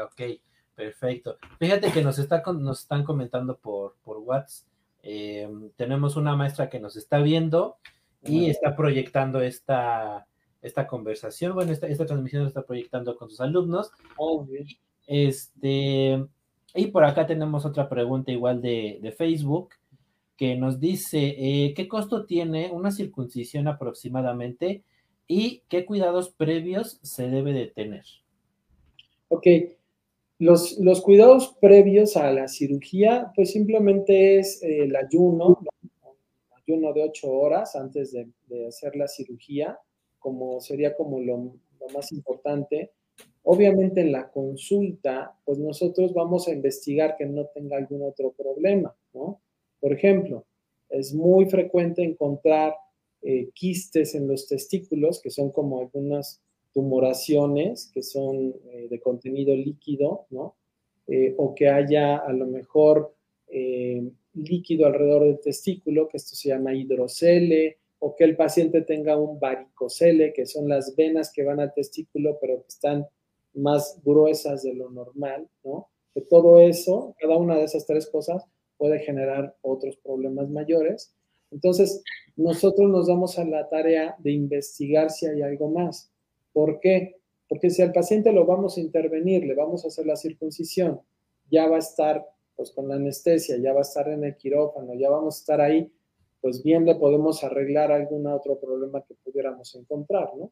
Ok, perfecto. Fíjate que nos, está, nos están comentando por, por WhatsApp. Em, tenemos una maestra que nos está viendo y está proyectando esta, esta conversación, bueno, esta, esta transmisión está proyectando con sus alumnos. Oh, este, y por acá tenemos otra pregunta igual de, de Facebook que nos dice eh, qué costo tiene una circuncisión aproximadamente y qué cuidados previos se debe de tener. Ok, los, los cuidados previos a la cirugía, pues simplemente es el ayuno, ayuno de ocho horas antes de, hacer la cirugía, como sería como lo, lo más importante. Obviamente en la consulta, pues nosotros vamos a investigar que no tenga algún otro problema, ¿no? Por ejemplo, es muy frecuente encontrar eh, quistes en los testículos, que son como algunas tumoraciones que son eh, de contenido líquido, ¿no? Eh, o que haya a lo mejor líquido alrededor del testículo, que esto se llama hidrocele, o que el paciente tenga un varicocele, que son las venas que van al testículo, pero que están más gruesas de lo normal, ¿no? Que todo eso, cada una de esas tres cosas, puede generar otros problemas mayores. Entonces, nosotros nos damos a la tarea de investigar si hay algo más. ¿Por qué? Porque si al paciente lo vamos a intervenir, le vamos a hacer la circuncisión, ya va a estar pues con la anestesia, ya va a estar en el quirófano, ya vamos a estar ahí, pues bien le podemos arreglar algún otro problema que pudiéramos encontrar, ¿no?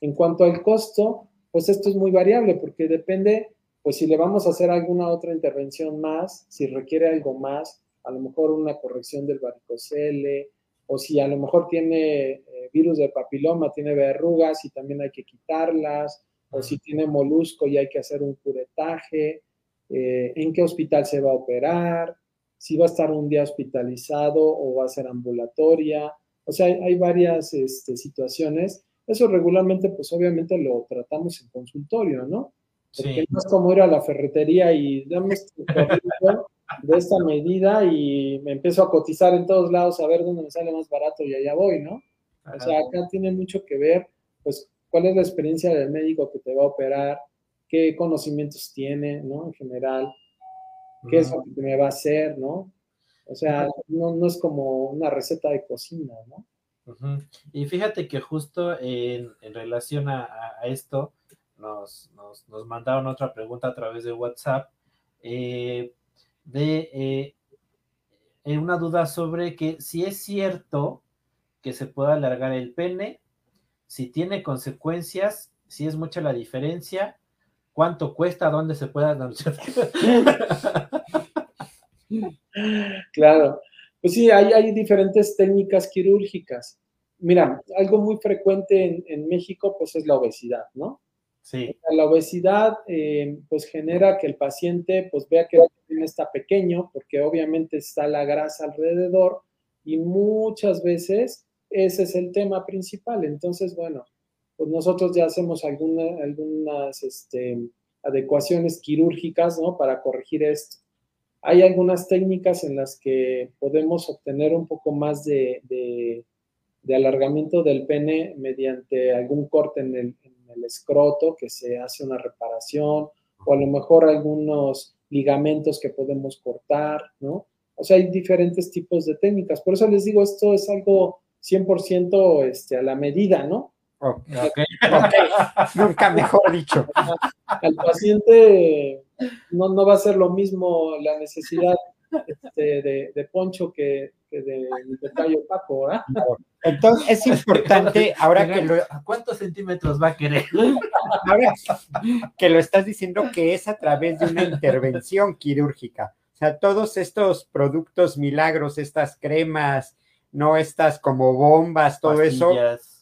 En cuanto al costo, pues esto es muy variable porque depende pues si le vamos a hacer alguna otra intervención más, si requiere algo más, a lo mejor una corrección del varicocele, o si a lo mejor tiene eh, virus de papiloma, tiene verrugas y también hay que quitarlas, o si tiene molusco y hay que hacer un curetaje, eh, en qué hospital se va a operar, si va a estar un día hospitalizado o va a ser ambulatoria. O sea, hay, varias este, situaciones. Eso regularmente, pues obviamente lo tratamos en consultorio, ¿no? Porque no es como ir a la ferretería y dame este de esta medida y me empiezo a cotizar en todos lados a ver dónde me sale más barato y allá voy, ¿no? O sea, acá tiene mucho que ver, pues, cuál es la experiencia del médico que te va a operar, qué conocimientos tiene, ¿no? En general, qué es lo que me va a hacer, ¿no? O sea, no, es como una receta de cocina, ¿no? Y fíjate que justo en, relación a, esto, nos, nos, mandaron otra pregunta a través de WhatsApp eh, de eh, eh, una duda sobre que si es cierto que se pueda alargar el pene, si tiene consecuencias, si es mucha la diferencia, cuánto cuesta, dónde se pueda claro, pues sí, hay, hay diferentes técnicas quirúrgicas. Mira, algo muy frecuente en, en México, pues es la obesidad, ¿no? Sí. La obesidad eh, pues genera que el paciente pues vea que el pene está pequeño porque obviamente está la grasa alrededor y muchas veces ese es el tema principal. Entonces, bueno, pues nosotros ya hacemos algunas este, adecuaciones quirúrgicas, ¿no? Para corregir esto. hay algunas técnicas en las que podemos obtener un poco más de, de, alargamiento del pene mediante algún corte en el, en el, escroto, que se hace una reparación, o a lo mejor algunos ligamentos que podemos cortar, ¿no? O sea, hay diferentes tipos de técnicas. Por eso les digo, esto es algo 100% este, a la medida, ¿no? Okay. Nunca mejor dicho. Al paciente no, no, va a ser lo mismo la necesidad este, de, de, poncho que, que de, detalle opaco, ¿verdad? Entonces es importante, ahora que lo... ¿Cuántos centímetros va a querer? Ahora que lo estás diciendo que es a través de una intervención quirúrgica. O sea, todos estos productos milagros, estas cremas, no estas como bombas, todo eso,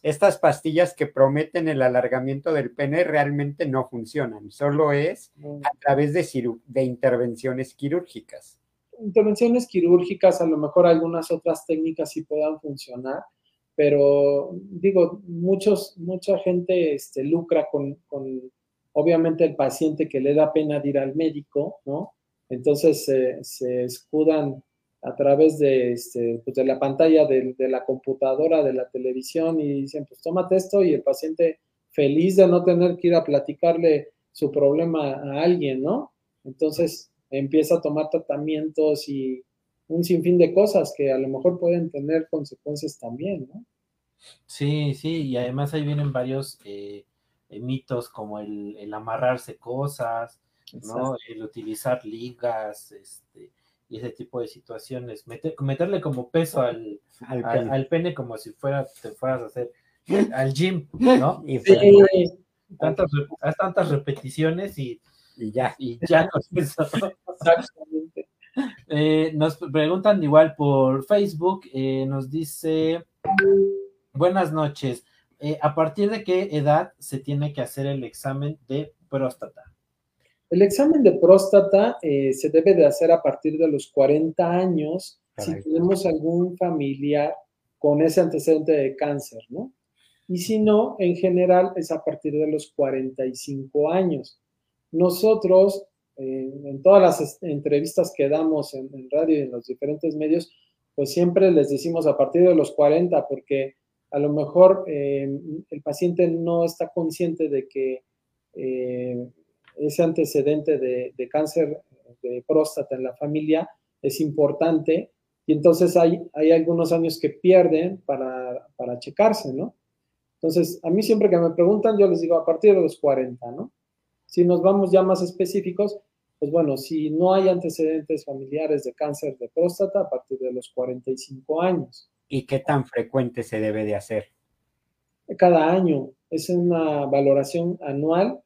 estas pastillas que prometen el alargamiento del pene realmente no funcionan, solo es mm. a través de, de intervenciones quirúrgicas. Intervenciones quirúrgicas, a lo mejor algunas otras técnicas sí puedan funcionar, pero digo, muchos, mucha gente este, lucra con, con, obviamente, el paciente que le da pena de ir al médico, ¿no? Entonces se escudan a través de, este, pues de la pantalla de, la computadora, de la televisión y dicen, pues tómate esto y el paciente feliz de no tener que ir a platicarle su problema a alguien, ¿no? Entonces empieza a tomar tratamientos y un sinfín de cosas que a lo mejor pueden tener consecuencias también, ¿no? Sí, sí, y además ahí vienen varios eh, mitos como el, el, amarrarse cosas, ¿no? El utilizar ligas, este, y ese tipo de situaciones. meterle como peso al, al, pene. como si fuera, te fueras a hacer al gym, ¿no? Y tantas, tantas repeticiones y, ya. Y ya eh, nos preguntan igual por Facebook, eh, nos dice, buenas noches, eh, ¿a partir de qué edad se tiene que hacer el examen de próstata? El examen de próstata eh, se debe de hacer a partir de los 40 años si tenemos algún familiar con ese antecedente de cáncer, ¿no? Y si no, en general es a partir de los 45 años. Nosotros, eh, en todas las entrevistas que damos en, radio y en los diferentes medios, pues siempre les decimos a partir de los 40, porque a lo mejor eh, el paciente no está consciente de que ese antecedente de, cáncer de próstata en la familia es importante y entonces hay, hay algunos años que pierden para, para, checarse, ¿no? Entonces, a mí siempre que me preguntan, yo les digo a partir de los 40, ¿no? Si nos vamos ya más específicos, pues bueno, si no hay antecedentes familiares de cáncer de próstata, a partir de los 45 años. ¿Y qué tan frecuente se debe de hacer? Cada año. Es una valoración anual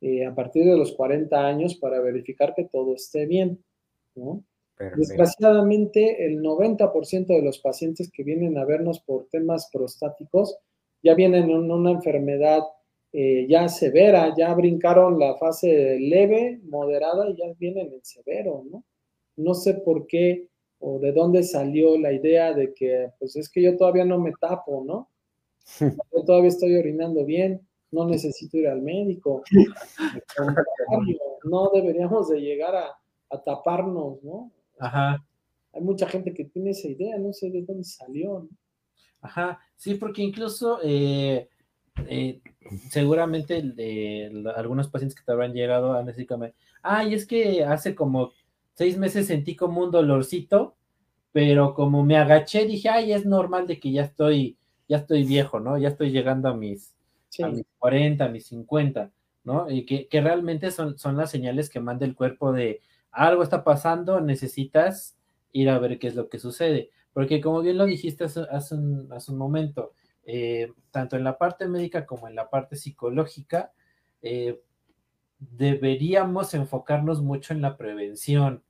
eh, a partir de los 40 años para verificar que todo esté bien. Desgraciadamente, el 90% de los pacientes que vienen a vernos por temas prostáticos ya vienen en una enfermedad eh, ya severa, ya brincaron la fase leve, moderada y ya vienen en severo, ¿no? No sé por qué o de dónde salió la idea de que, pues es que yo todavía no me tapo, ¿no? Yo todavía estoy orinando bien no necesito ir al médico. no deberíamos de llegar a, taparnos, ¿no? Ajá. Hay mucha gente que tiene esa idea, no sé de dónde salió. ¿no? Ajá, sí, porque incluso eh, eh, seguramente algunos pacientes que te habrán llegado a decir como, ay, es que hace como seis meses sentí como un dolorcito, pero como me agaché dije, ay, es normal de que ya estoy, ya estoy viejo, ¿no? Ya estoy llegando a mis, a mis 40, a mis 50, ¿no? Y que, realmente son, son las señales que manda el cuerpo de algo está pasando, necesitas ir a ver qué es lo que sucede. Porque como bien lo dijiste hace, un, momento, eh, tanto en la parte médica como en la parte psicológica, eh, deberíamos enfocarnos mucho en la prevención,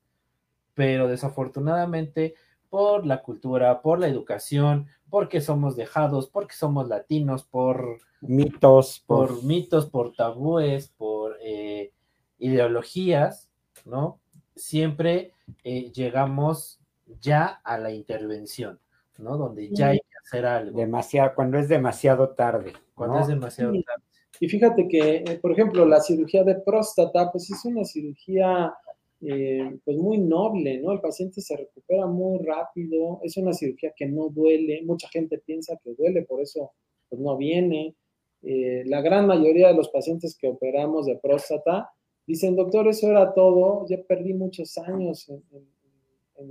pero desafortunadamente por la cultura, por la educación, porque somos dejados, porque somos latinos, por mitos, por, mitos, por tabúes, por eh, ideologías, ¿no? Siempre eh, llegamos ya a la intervención, ¿no? Donde ya hay hacer algo. Demasiado, cuando es demasiado tarde. Cuando es demasiado tarde. Y fíjate que, eh, por ejemplo, la cirugía de próstata, pues es una cirugía eh, pues muy noble, ¿no? El paciente se recupera muy rápido, es una cirugía que no duele, mucha gente piensa que duele, por eso pues no viene. Eh, la gran mayoría de los pacientes que operamos de próstata dicen, doctor, eso era todo, ya perdí muchos años en,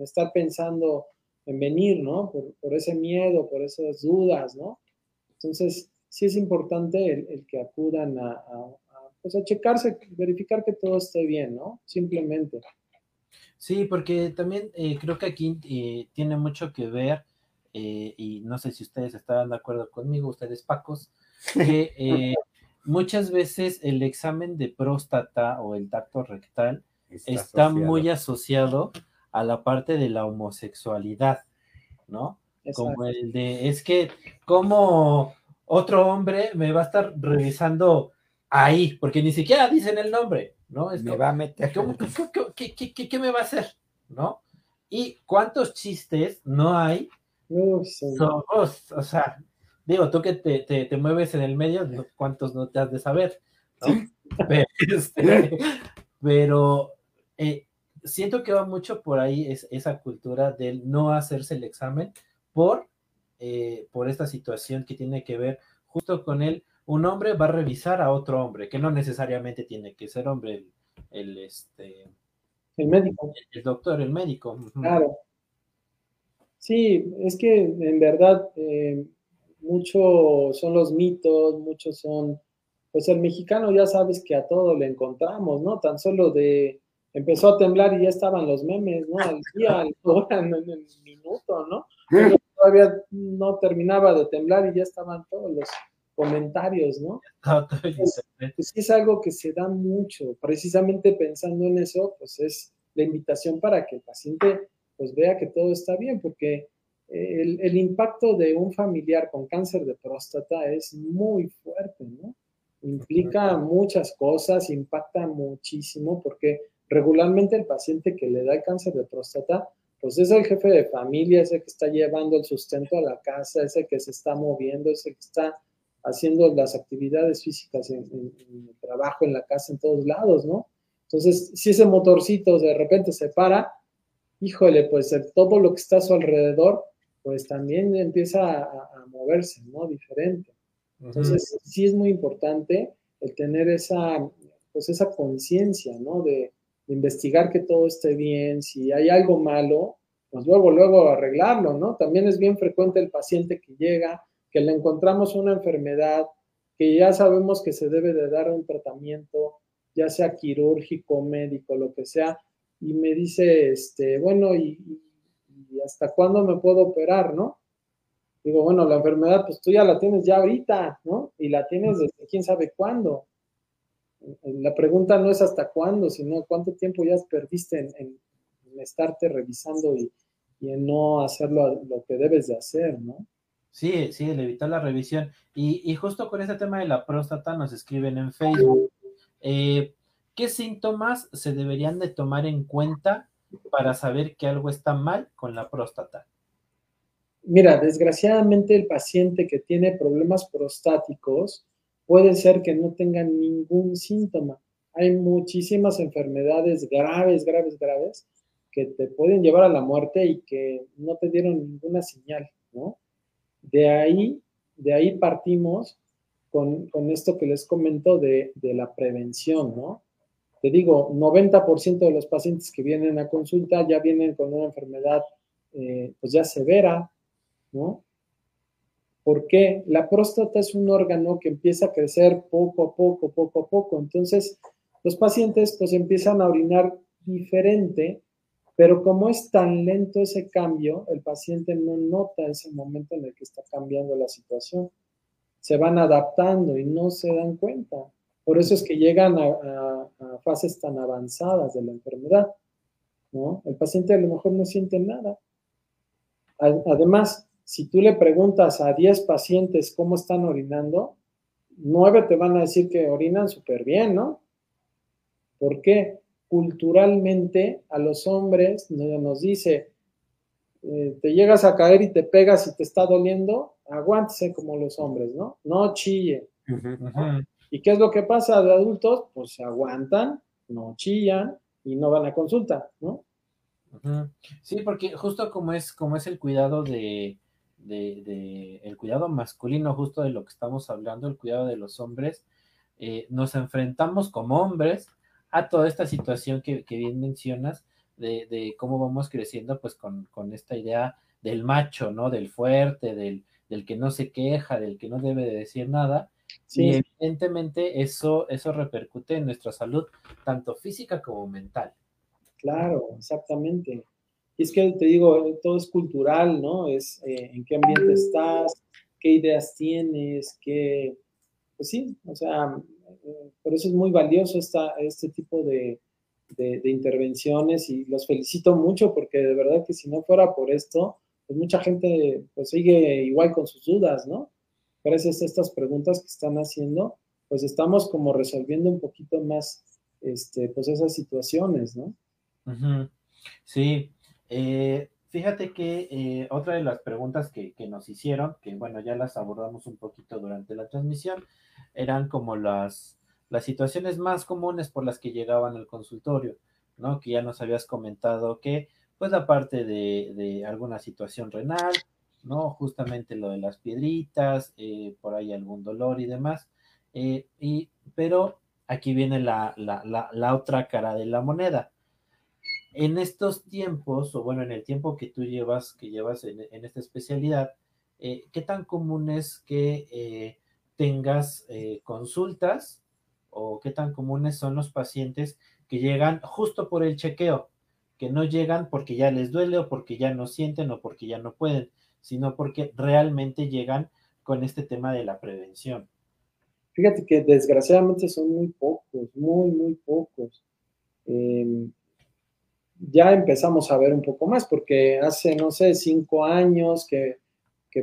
estar pensando en venir, ¿no? Por, ese miedo, por esas dudas, ¿no? Entonces, sí es importante el, que acudan a, pues a checarse, verificar que todo esté bien, ¿no? Simplemente. Sí, porque también eh, creo que aquí eh, tiene mucho que ver, y no sé si ustedes estarán de acuerdo conmigo, ustedes Pacos, que eh, muchas veces el examen de próstata o el tacto rectal está, muy asociado a la parte de la homosexualidad, ¿no? Como el de, es que, como otro hombre me va a estar revisando ahí? Porque ni siquiera dicen el nombre, ¿no? me va a meter. ¿qué, me va a hacer? ¿No? ¿Y cuántos chistes no hay? o sea, digo, tú que te, mueves en el medio, ¿cuántos no te has de saber? Este, pero, eh, siento que va mucho por ahí es, esa cultura del no hacerse el examen por, eh, por esta situación que tiene que ver justo con él. Un hombre va a revisar a otro hombre, que no necesariamente tiene que ser hombre, el, este, el médico. El, doctor, el médico. Claro. Sí, es que en verdad eh, muchos son los mitos, muchos son, pues el mexicano ya sabes que a todo le encontramos, ¿no? Tan solo de, empezó a temblar y ya estaban los memes, ¿no? Al día, al hora, en el minuto, ¿no? todavía no terminaba de temblar y ya estaban todos los comentarios, ¿no? pues, pues es algo que se da mucho, precisamente pensando en eso, pues es la invitación para que el paciente pues vea que todo está bien, porque el, impacto de un familiar con cáncer de próstata es muy fuerte, ¿no? Implica muchas cosas, impacta muchísimo porque regularmente el paciente que le da el cáncer de próstata, pues es el jefe de familia, es el que está llevando el sustento a la casa, es el que se está moviendo, es el que está haciendo las actividades físicas en, el trabajo, en la casa, en todos lados, ¿no? Entonces, si ese motorcito de repente se para, híjole, pues todo lo que está a su alrededor pues también empieza a, moverse, ¿no? Diferente. Entonces, sí es muy importante el tener esa, pues esa conciencia, ¿no? De, investigar que todo esté bien, si hay algo malo, pues luego, luego arreglarlo, ¿no? También es bien frecuente el paciente que llega, que le encontramos una enfermedad, que ya sabemos que se debe de dar un tratamiento, ya sea quirúrgico, médico, lo que sea, y me dice, este, bueno, y, ¿y hasta cuándo me puedo operar, no? Digo, bueno, la enfermedad, pues tú ya la tienes ya ahorita, ¿no? Y la tienes desde quién sabe cuándo. La pregunta no es hasta cuándo, sino cuánto tiempo ya perdiste en, estarte revisando y, en no hacer lo, que debes de hacer, ¿no? Sí, sí, el evitar la revisión. Y, justo con este tema de la próstata nos escriben en Facebook. Eh, ¿Qué síntomas se deberían de tomar en cuenta para saber que algo está mal con la próstata? Mira, desgraciadamente el paciente que tiene problemas prostáticos puede ser que no tenga ningún síntoma. Hay muchísimas enfermedades graves, graves, graves que te pueden llevar a la muerte y que no te dieron ninguna señal, ¿no? De ahí, de ahí partimos con, esto que les comento de, de la prevención, ¿no? te digo, 90% de los pacientes que vienen a consulta ya vienen con una enfermedad eh, pues ya severa, ¿no? Porque la próstata es un órgano que empieza a crecer poco a poco, poco a poco. Entonces, los pacientes pues empiezan a orinar diferente, pero como es tan lento ese cambio, el paciente no nota ese momento en el que está cambiando la situación. Se van adaptando y no se dan cuenta. Por eso es que llegan a, fases tan avanzadas de la enfermedad. El paciente a lo mejor no siente nada. Además, si tú le preguntas a 10 pacientes cómo están orinando, 9 te van a decir que orinan súper bien, ¿no? ¿Por qué? Culturalmente a los hombres nos dice, eh, te llegas a caer y te pegas y te está doliendo, aguántese como los hombres, ¿no? No chille. ¿Y qué es lo que pasa de adultos? Pues se aguantan, no chillan, y no van a consulta, ¿no? Sí, porque justo como es, como es el cuidado de, de, el cuidado masculino, justo de lo que estamos hablando, el cuidado de los hombres, eh, nos enfrentamos como hombres a toda esta situación que, bien mencionas, de, de, cómo vamos creciendo, pues con, con, esta idea del macho, ¿no? Del fuerte, del, del, que no se queja, del que no debe de decir nada. Y evidentemente eso, eso repercute en nuestra salud, tanto física como mental. Claro, exactamente. Y es que te digo, todo es cultural, ¿no? Es eh, en qué ambiente estás, qué ideas tienes, qué... Pues sí, o sea, eh, por eso es muy valioso esta, este tipo de, de, intervenciones y los felicito mucho porque de verdad que si no fuera por esto, pues mucha gente pues sigue igual con sus dudas, ¿no? Gracias a estas preguntas que están haciendo, pues estamos como resolviendo un poquito más, este, pues esas situaciones, ¿no? Sí, eh, fíjate que eh, otra de las preguntas que, nos hicieron, que bueno, ya las abordamos un poquito durante la transmisión, eran como las, las situaciones más comunes por las que llegaban al consultorio, ¿no? Que ya nos habías comentado que, pues aparte de, de alguna situación renal, ¿no? Justamente lo de las piedritas, eh, por ahí algún dolor y demás, y, pero aquí viene la, la, la otra cara de la moneda en estos tiempos, o bueno, en el tiempo que tú llevas, que llevas en, esta especialidad, eh, ¿qué tan común es que eh, tengas eh, consultas o qué tan comunes son los pacientes que llegan justo por el chequeo, que no llegan porque ya les duele o porque ya no sienten o porque ya no pueden, sino porque realmente llegan con este tema de la prevención? Fíjate que desgraciadamente son muy pocos, muy, muy pocos. Em, ya empezamos a ver un poco más, porque hace, no sé, cinco años que,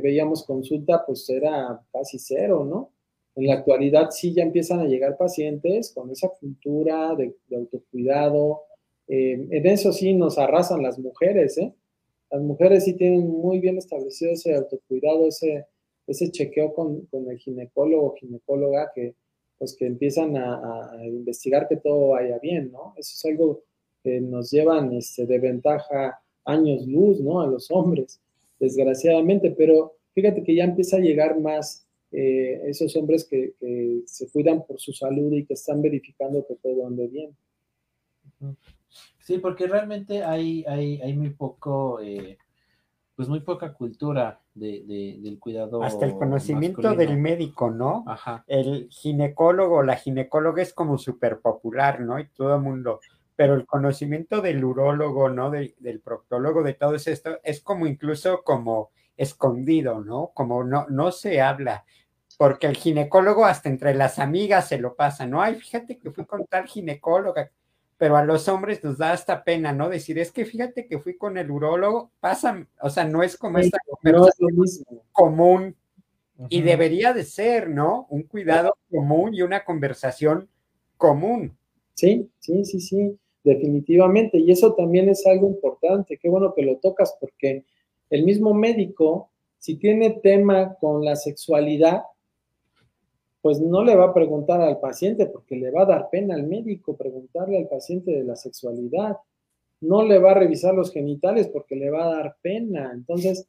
veíamos consulta, pues era casi cero, ¿no? En la actualidad sí ya empiezan a llegar pacientes con esa cultura de, autocuidado. Eh, en eso sí nos arrasan las mujeres, ¿eh? Las mujeres sí tienen muy bien establecido ese autocuidado, ese, ese chequeo con, el ginecólogo o ginecóloga que, pues, que empiezan a, a investigar que todo vaya bien, ¿no? Eso es algo que nos llevan este, de ventaja años luz, ¿no? A los hombres, desgraciadamente, pero fíjate que ya empieza a llegar más eh, esos hombres que, se cuidan por su salud y que están verificando que todo ande bien. Sí, porque realmente hay, hay, hay muy poco, eh, pues muy poca cultura de, del cuidado. Hasta el conocimiento del médico, ¿no? Ajá. El ginecólogo, la ginecóloga es como súper popular, ¿no? Y todo el mundo pero el conocimiento del urólogo, ¿no? Del, proctólogo, de todo esto, es como incluso como escondido, ¿no? Como no, no se habla, porque el ginecólogo hasta entre las amigas se lo pasa, ¿no? Ay, fíjate que fui con tal ginecóloga, pero a los hombres nos da hasta pena, ¿no? Decir, es que fíjate que fui con el urólogo, pasa, o sea, no es como esta conversación común, y debería de ser, ¿no? Un cuidado común y una conversación común. Sí, sí, sí, sí definitivamente. Y eso también es algo importante. Qué bueno que lo tocas porque el mismo médico, si tiene tema con la sexualidad, pues no le va a preguntar al paciente porque le va a dar pena al médico preguntarle al paciente de la sexualidad. No le va a revisar los genitales porque le va a dar pena. Entonces,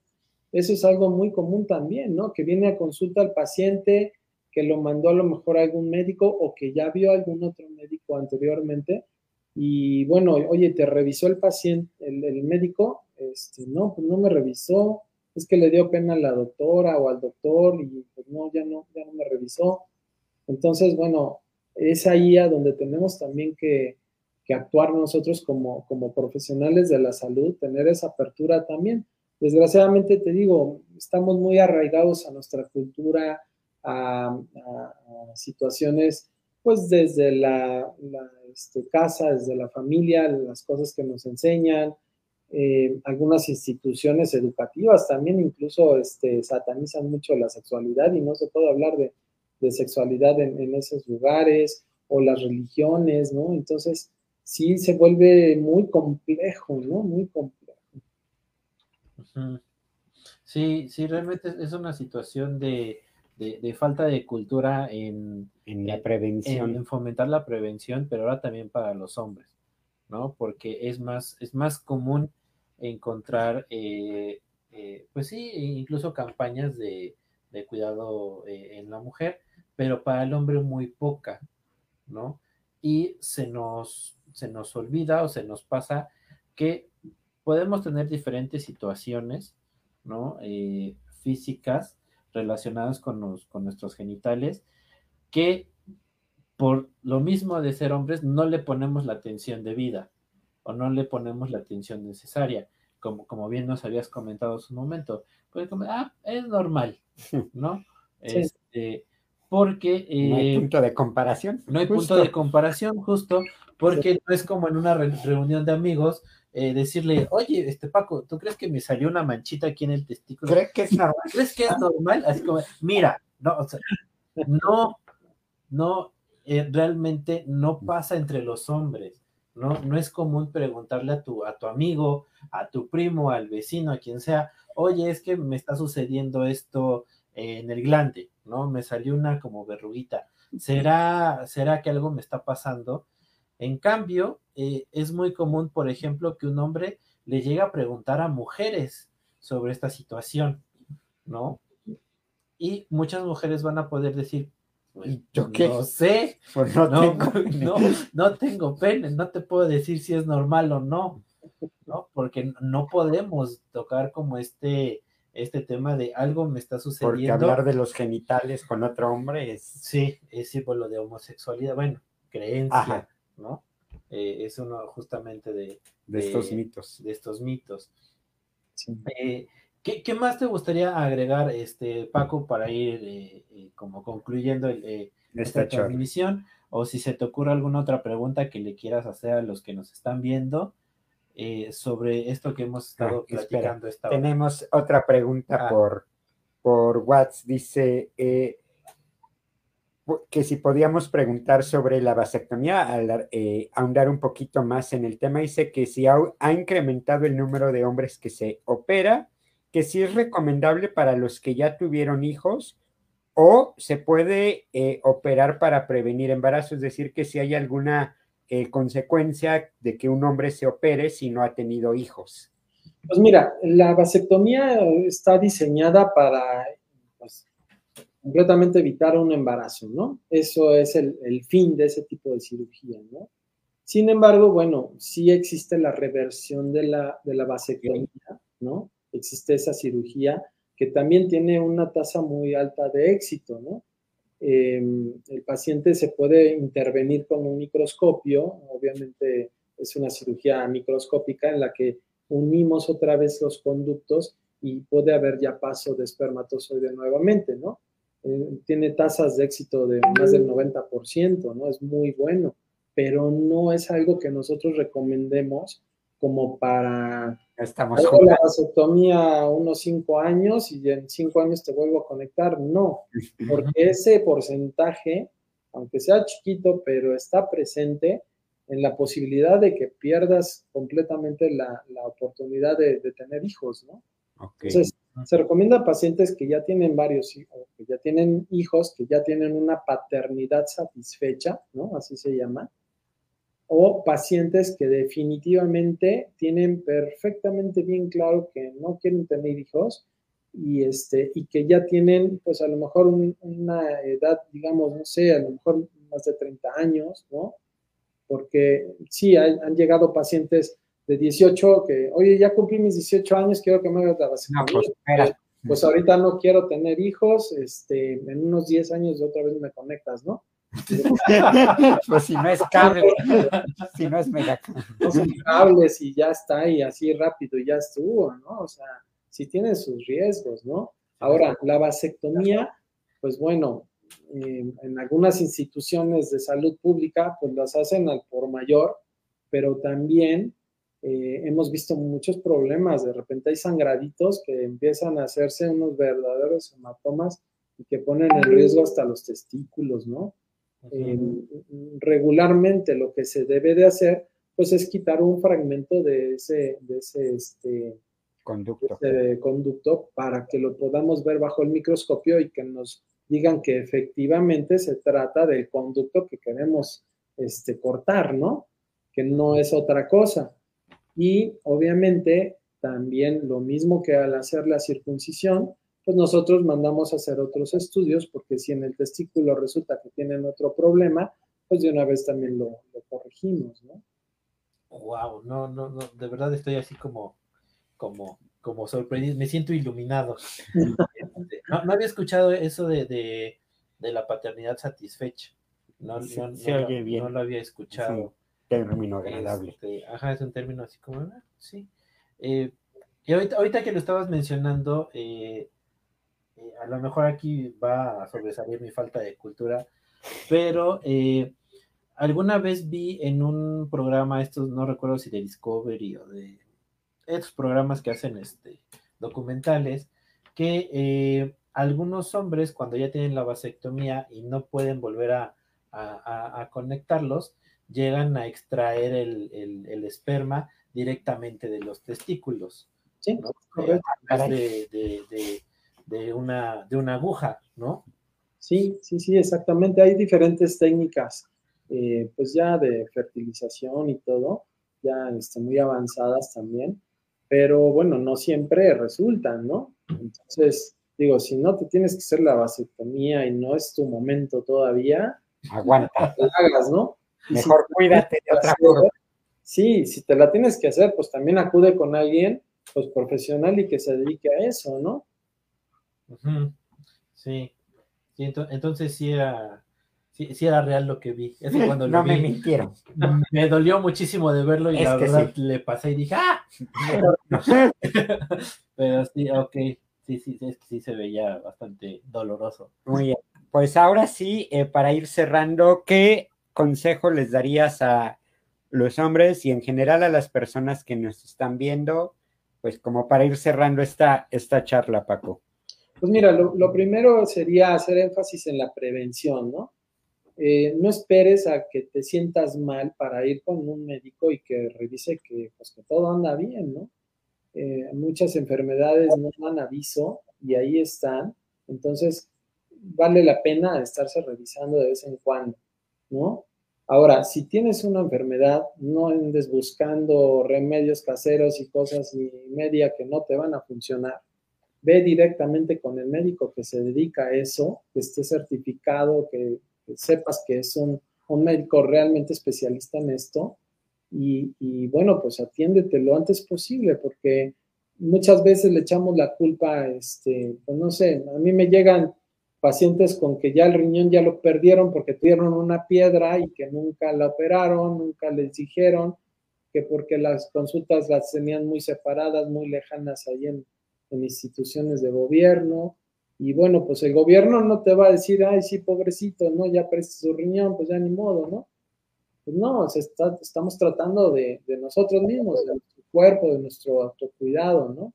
eso es algo muy común también, ¿no? Que viene a consulta al paciente que lo mandó a lo mejor a algún médico o que ya vio a algún otro médico anteriormente y bueno, oye, ¿te revisó el paciente, el, médico? Este, no, pues no me revisó, es que le dio pena a la doctora o al doctor y pues no, ya no, ya no me revisó. Entonces, bueno, es ahí a donde tenemos también que, actuar nosotros como, como profesionales de la salud, tener esa apertura también. Desgraciadamente te digo, estamos muy arraigados a nuestra cultura, a, situaciones, pues desde la este, casa, desde la familia, las cosas que nos enseñan, eh, algunas instituciones educativas también incluso este, satanizan mucho la sexualidad y no se puede hablar de, sexualidad en, esos lugares o las religiones, ¿no? Entonces, sí se vuelve muy complejo, ¿no? Muy complejo. Sí, sí, realmente es una situación de, de, falta de cultura en, en la prevención. En, fomentar la prevención, pero ahora también para los hombres. ¿no? Porque es más, es más común encontrar, eh, eh, pues sí, incluso campañas de, cuidado eh, en la mujer, pero para el hombre muy poca, ¿no? Y se nos, se nos olvida o se nos pasa que podemos tener diferentes situaciones, ¿no? físicas relacionadas con, con nuestros genitales que por lo mismo de ser hombres no le ponemos la atención debida o no le ponemos la atención necesaria, como, como bien nos habías comentado hace un momento. Pues como, ah, es normal, ¿no? Este, porque... no hay eh, punto de comparación. No hay punto de comparación, justo, porque no es como en una reunión de amigos eh, decirle, oye, este Paco, ¿tú crees que me salió una manchita aquí en el testículo? ¿Crees que es normal? ¿Crees que es normal? Así como, mira, no, o sea, no, no, eh, realmente no pasa entre los hombres. ¿no? No es común preguntarle a tu, a tu amigo, a tu primo, al vecino, a quien sea, oye, es que me está sucediendo esto en el glande, ¿no? Me salió una como verruguita. ¿Será, será que algo me está pasando? En cambio, eh, es muy común, por ejemplo, que un hombre le llegue a preguntar a mujeres sobre esta situación, ¿no? Y muchas mujeres van a poder decir, ¿Yo qué? No sé. Pues no, tengo no, no, tengo pene, no te puedo decir si es normal o no, ¿no? Porque no podemos tocar como este, este tema de algo me está sucediendo. Porque hablar de los genitales con otro hombre es. Sí, es símbolo de homosexualidad, bueno, creencia, ¿no? Eh, es uno justamente de, de, estos mitos. De estos mitos. Eh, ¿Qué, más te gustaría agregar, este, Paco, para ir eh, eh, como concluyendo eh, esta transmisión? O si se te ocurre alguna otra pregunta que le quieras hacer a los que nos están viendo sobre esto que hemos estado ah, platicando esta Tenemos otra pregunta ah. por, por WhatsApp. Dice que si podíamos preguntar sobre la vasectomía, al, ahondar un poquito más en el tema, dice que si ha, ha incrementado el número de hombres que se opera que sí es recomendable para los que ya tuvieron hijos o se puede eh, operar para prevenir embarazo, es decir, que si hay alguna eh, consecuencia de que un hombre se opere si no ha tenido hijos. Pues mira, la vasectomía está diseñada para pues, completamente evitar un embarazo, ¿no? Eso es el, el, fin de ese tipo de cirugía, ¿no? Sin embargo, bueno, sí existe la reversión de la, de la vasectomía, ¿no? existe esa cirugía que también tiene una tasa muy alta de éxito, ¿no? Em, el paciente se puede intervenir con un microscopio, obviamente es una cirugía microscópica en la que unimos otra vez los conductos y puede haber ya paso de espermatozoide nuevamente, ¿no? Eh, tiene tasas de éxito de más del 90%, ¿no? Es muy bueno, pero no es algo que nosotros recomendemos como para Estamos hago la vasectomía unos cinco años y en cinco años te vuelvo a conectar. No, porque ese porcentaje, aunque sea chiquito, pero está presente en la posibilidad de que pierdas completamente la, oportunidad de, tener hijos, ¿no? Entonces, se recomienda a pacientes que ya tienen varios hijos, que ya tienen hijos, que ya tienen una paternidad satisfecha, ¿no? Así se llama o pacientes que definitivamente tienen perfectamente bien claro que no quieren tener hijos y, este, y que ya tienen, pues a lo mejor una edad, digamos, no sé, a lo mejor más de 30 años, ¿no? Porque sí, han, llegado pacientes de 18 que, oye, ya cumplí mis 18 años, quiero que me hagas la vasectomía. pues, pues, ahorita no quiero tener hijos, este, en unos 10 años otra vez me conectas, ¿no? pues si no es cable, si no es mega. No son cables y ya está, y así rápido ya estuvo, ¿no? O sea, sí tiene sus riesgos, ¿no? Ahora, la vasectomía, pues bueno, en algunas instituciones de salud pública, pues las hacen al por mayor, pero también eh, hemos visto muchos problemas. De repente hay sangraditos que empiezan a hacerse unos verdaderos hematomas y que ponen en riesgo hasta los testículos, ¿no? regularmente lo que se debe de hacer, pues es quitar un fragmento de ese, de ese este, conducto. conducto para que lo podamos ver bajo el microscopio y que nos digan que efectivamente se trata del conducto que queremos este, cortar, ¿no? que no es otra cosa. Y obviamente también lo mismo que al hacer la circuncisión, pues nosotros mandamos a hacer otros estudios porque si en el testículo resulta que tienen otro problema, pues de una vez también lo, corregimos, ¿no? Wow, no, no, no, de verdad estoy así como, como, como sorprendido, me siento iluminado. no, había escuchado eso de, la paternidad satisfecha. No, no, lo había escuchado. Término agradable. Este, ajá, es un término así como, ah, sí. Eh, y ahorita, que lo estabas mencionando, eh, eh, a lo mejor aquí va a sobresalir mi falta de cultura, pero alguna vez vi en un programa, estos no recuerdo si de Discovery o de estos programas que hacen este, documentales, que algunos hombres cuando ya tienen la vasectomía y no pueden volver a, conectarlos, llegan a extraer el esperma directamente de los testículos. Sí, de, una, de una aguja, ¿no? Sí, sí, sí, exactamente. Hay diferentes técnicas, eh, pues ya de fertilización y todo, ya este, muy avanzadas también, pero bueno, no siempre resultan, ¿no? Entonces, digo, si no te tienes que hacer la vasectomía y no es tu momento todavía, aguanta. hagas, ¿no? Mejor cuídate de otra cosa sí, si te la tienes que hacer, pues también acude con alguien, pues profesional y que se dedique a eso, ¿no? Sí. entonces sí era, sí, era real lo que vi. cuando no me mintieron. Me dolió muchísimo de verlo y la verdad le pasé y dije, ¡ah! Pero sí, ok. Sí, sí, sí, sí se veía bastante doloroso. Muy bien. Pues ahora sí, eh, para ir cerrando, ¿qué consejo les darías a los hombres y en general a las personas que nos están viendo, pues como para ir cerrando esta, esta charla, Paco? Pues mira, lo, primero sería hacer énfasis en la prevención, ¿no? Eh, no esperes a que te sientas mal para ir con un médico y que revise que, pues, que todo anda bien, ¿no? Eh, muchas enfermedades no dan aviso y ahí están, entonces vale la pena estarse revisando de vez en cuando, ¿no? Ahora, si tienes una enfermedad, no andes buscando remedios caseros y cosas y media que no te van a funcionar. Ve directamente con el médico que se dedica a eso, que esté certificado, que, sepas que es un, médico realmente especialista en esto. Y, y, bueno, pues atiéndete lo antes posible, porque muchas veces le echamos la culpa, este, pues no sé, a mí me llegan pacientes con que ya el riñón ya lo perdieron porque tuvieron una piedra y que nunca la operaron, nunca les dijeron que porque las consultas las tenían muy separadas, muy lejanas ahí en, instituciones de gobierno. Y bueno, pues el gobierno no te va a decir, ay, sí, pobrecito, ¿no? Ya preste su riñón, pues ya ni modo, ¿no? Pues no, estamos tratando de, nosotros mismos, de cuerpo, de nuestro autocuidado, ¿no?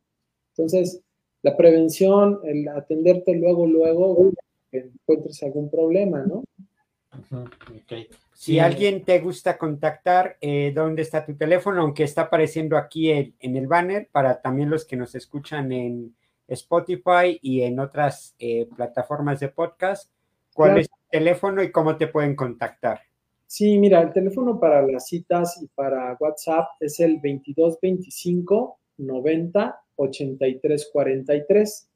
Entonces, la prevención, el atenderte luego, luego, que encuentres algún problema, ¿no? Si alguien te gusta contactar, eh, ¿dónde está tu teléfono? Aunque está apareciendo aquí en el banner para también los que nos escuchan en Spotify y en otras eh, plataformas de podcast. ¿Cuál es tu teléfono y cómo te pueden contactar? Sí, mira, el teléfono para las citas y para WhatsApp es el 2225 90 8343.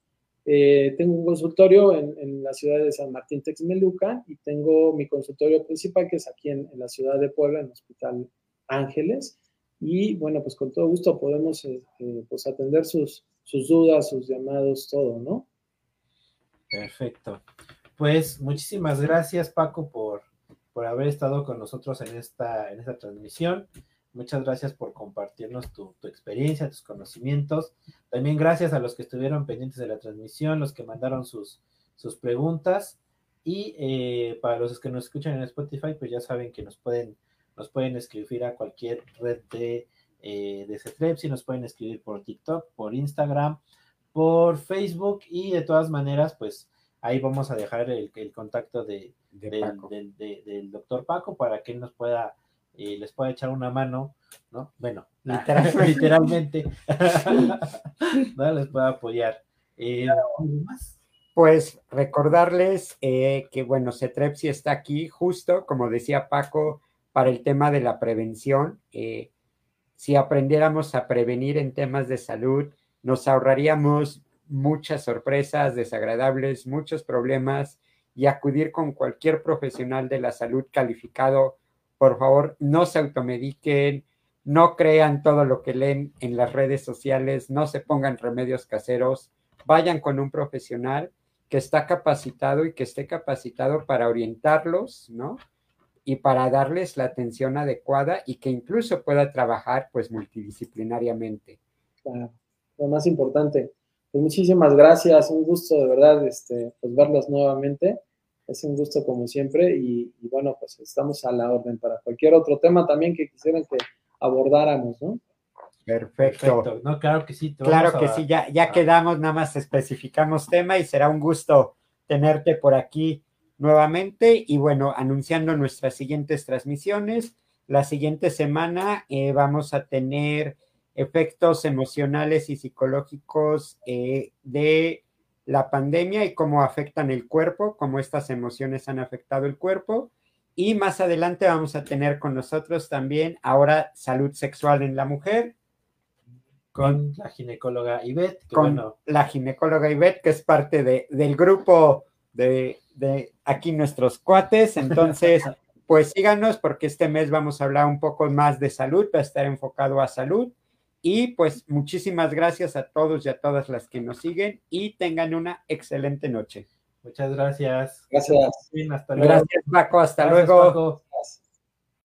Eh, tengo un consultorio en, la ciudad de San Martín Texmeluca y tengo mi consultorio principal que es aquí en, la ciudad de Puebla, en el Hospital Ángeles. Y bueno, pues con todo gusto podemos eh, eh, pues atender sus, sus dudas, sus llamados, todo, ¿no? Perfecto. Pues muchísimas gracias, Paco, por, por haber estado con nosotros en esta, en esta transmisión. Muchas gracias por compartirnos tu, experiencia, tus conocimientos. También gracias a los que estuvieron pendientes de la transmisión, los que mandaron sus, sus preguntas. Y eh, para los que nos escuchan en Spotify, pues ya saben que nos pueden, nos pueden escribir a cualquier red de, eh, de nos pueden escribir por TikTok, por Instagram, por Facebook y de todas maneras, pues ahí vamos a dejar el, contacto de, del doctor Paco para que él nos pueda y les pueda echar una mano, ¿no? Bueno, literalmente, ¿no? Les pueda apoyar. Eh, pues recordarles eh, que, bueno, Cetrepsi está aquí justo, como decía Paco, para el tema de la prevención. Eh, si aprendiéramos a prevenir en temas de salud, nos ahorraríamos muchas sorpresas desagradables, muchos problemas y acudir con cualquier profesional de la salud calificado. Por favor, no se automediquen, no crean todo lo que leen en las redes sociales, no se pongan remedios caseros, vayan con un profesional que está capacitado y que esté capacitado para orientarlos, ¿no? Y para darles la atención adecuada y que incluso pueda trabajar pues multidisciplinariamente. Claro, lo más importante. Pues muchísimas gracias, un gusto de verdad este, pues verlos nuevamente. Es un gusto como siempre y, y, bueno, pues estamos a la orden para cualquier otro tema también que quisieran que abordáramos, ¿no? Perfecto. No, claro que sí. Claro que sí, ya, ya quedamos, nada más especificamos tema y será un gusto tenerte por aquí nuevamente y bueno, anunciando nuestras siguientes transmisiones. La siguiente semana eh, vamos a tener efectos emocionales y psicológicos eh, de la pandemia y cómo afectan el cuerpo, cómo estas emociones han afectado el cuerpo. Y más adelante vamos a tener con nosotros también ahora salud sexual en la mujer con la ginecóloga Ivette. con la ginecóloga Ivette, que es parte de, del grupo de, de, aquí nuestros cuates. Entonces, pues síganos porque este mes vamos a hablar un poco más de salud, va a estar enfocado a salud. Y pues muchísimas gracias a todos y a todas las que nos siguen y tengan una excelente noche. Muchas gracias. Gracias. hasta luego. Gracias, Paco. Hasta luego.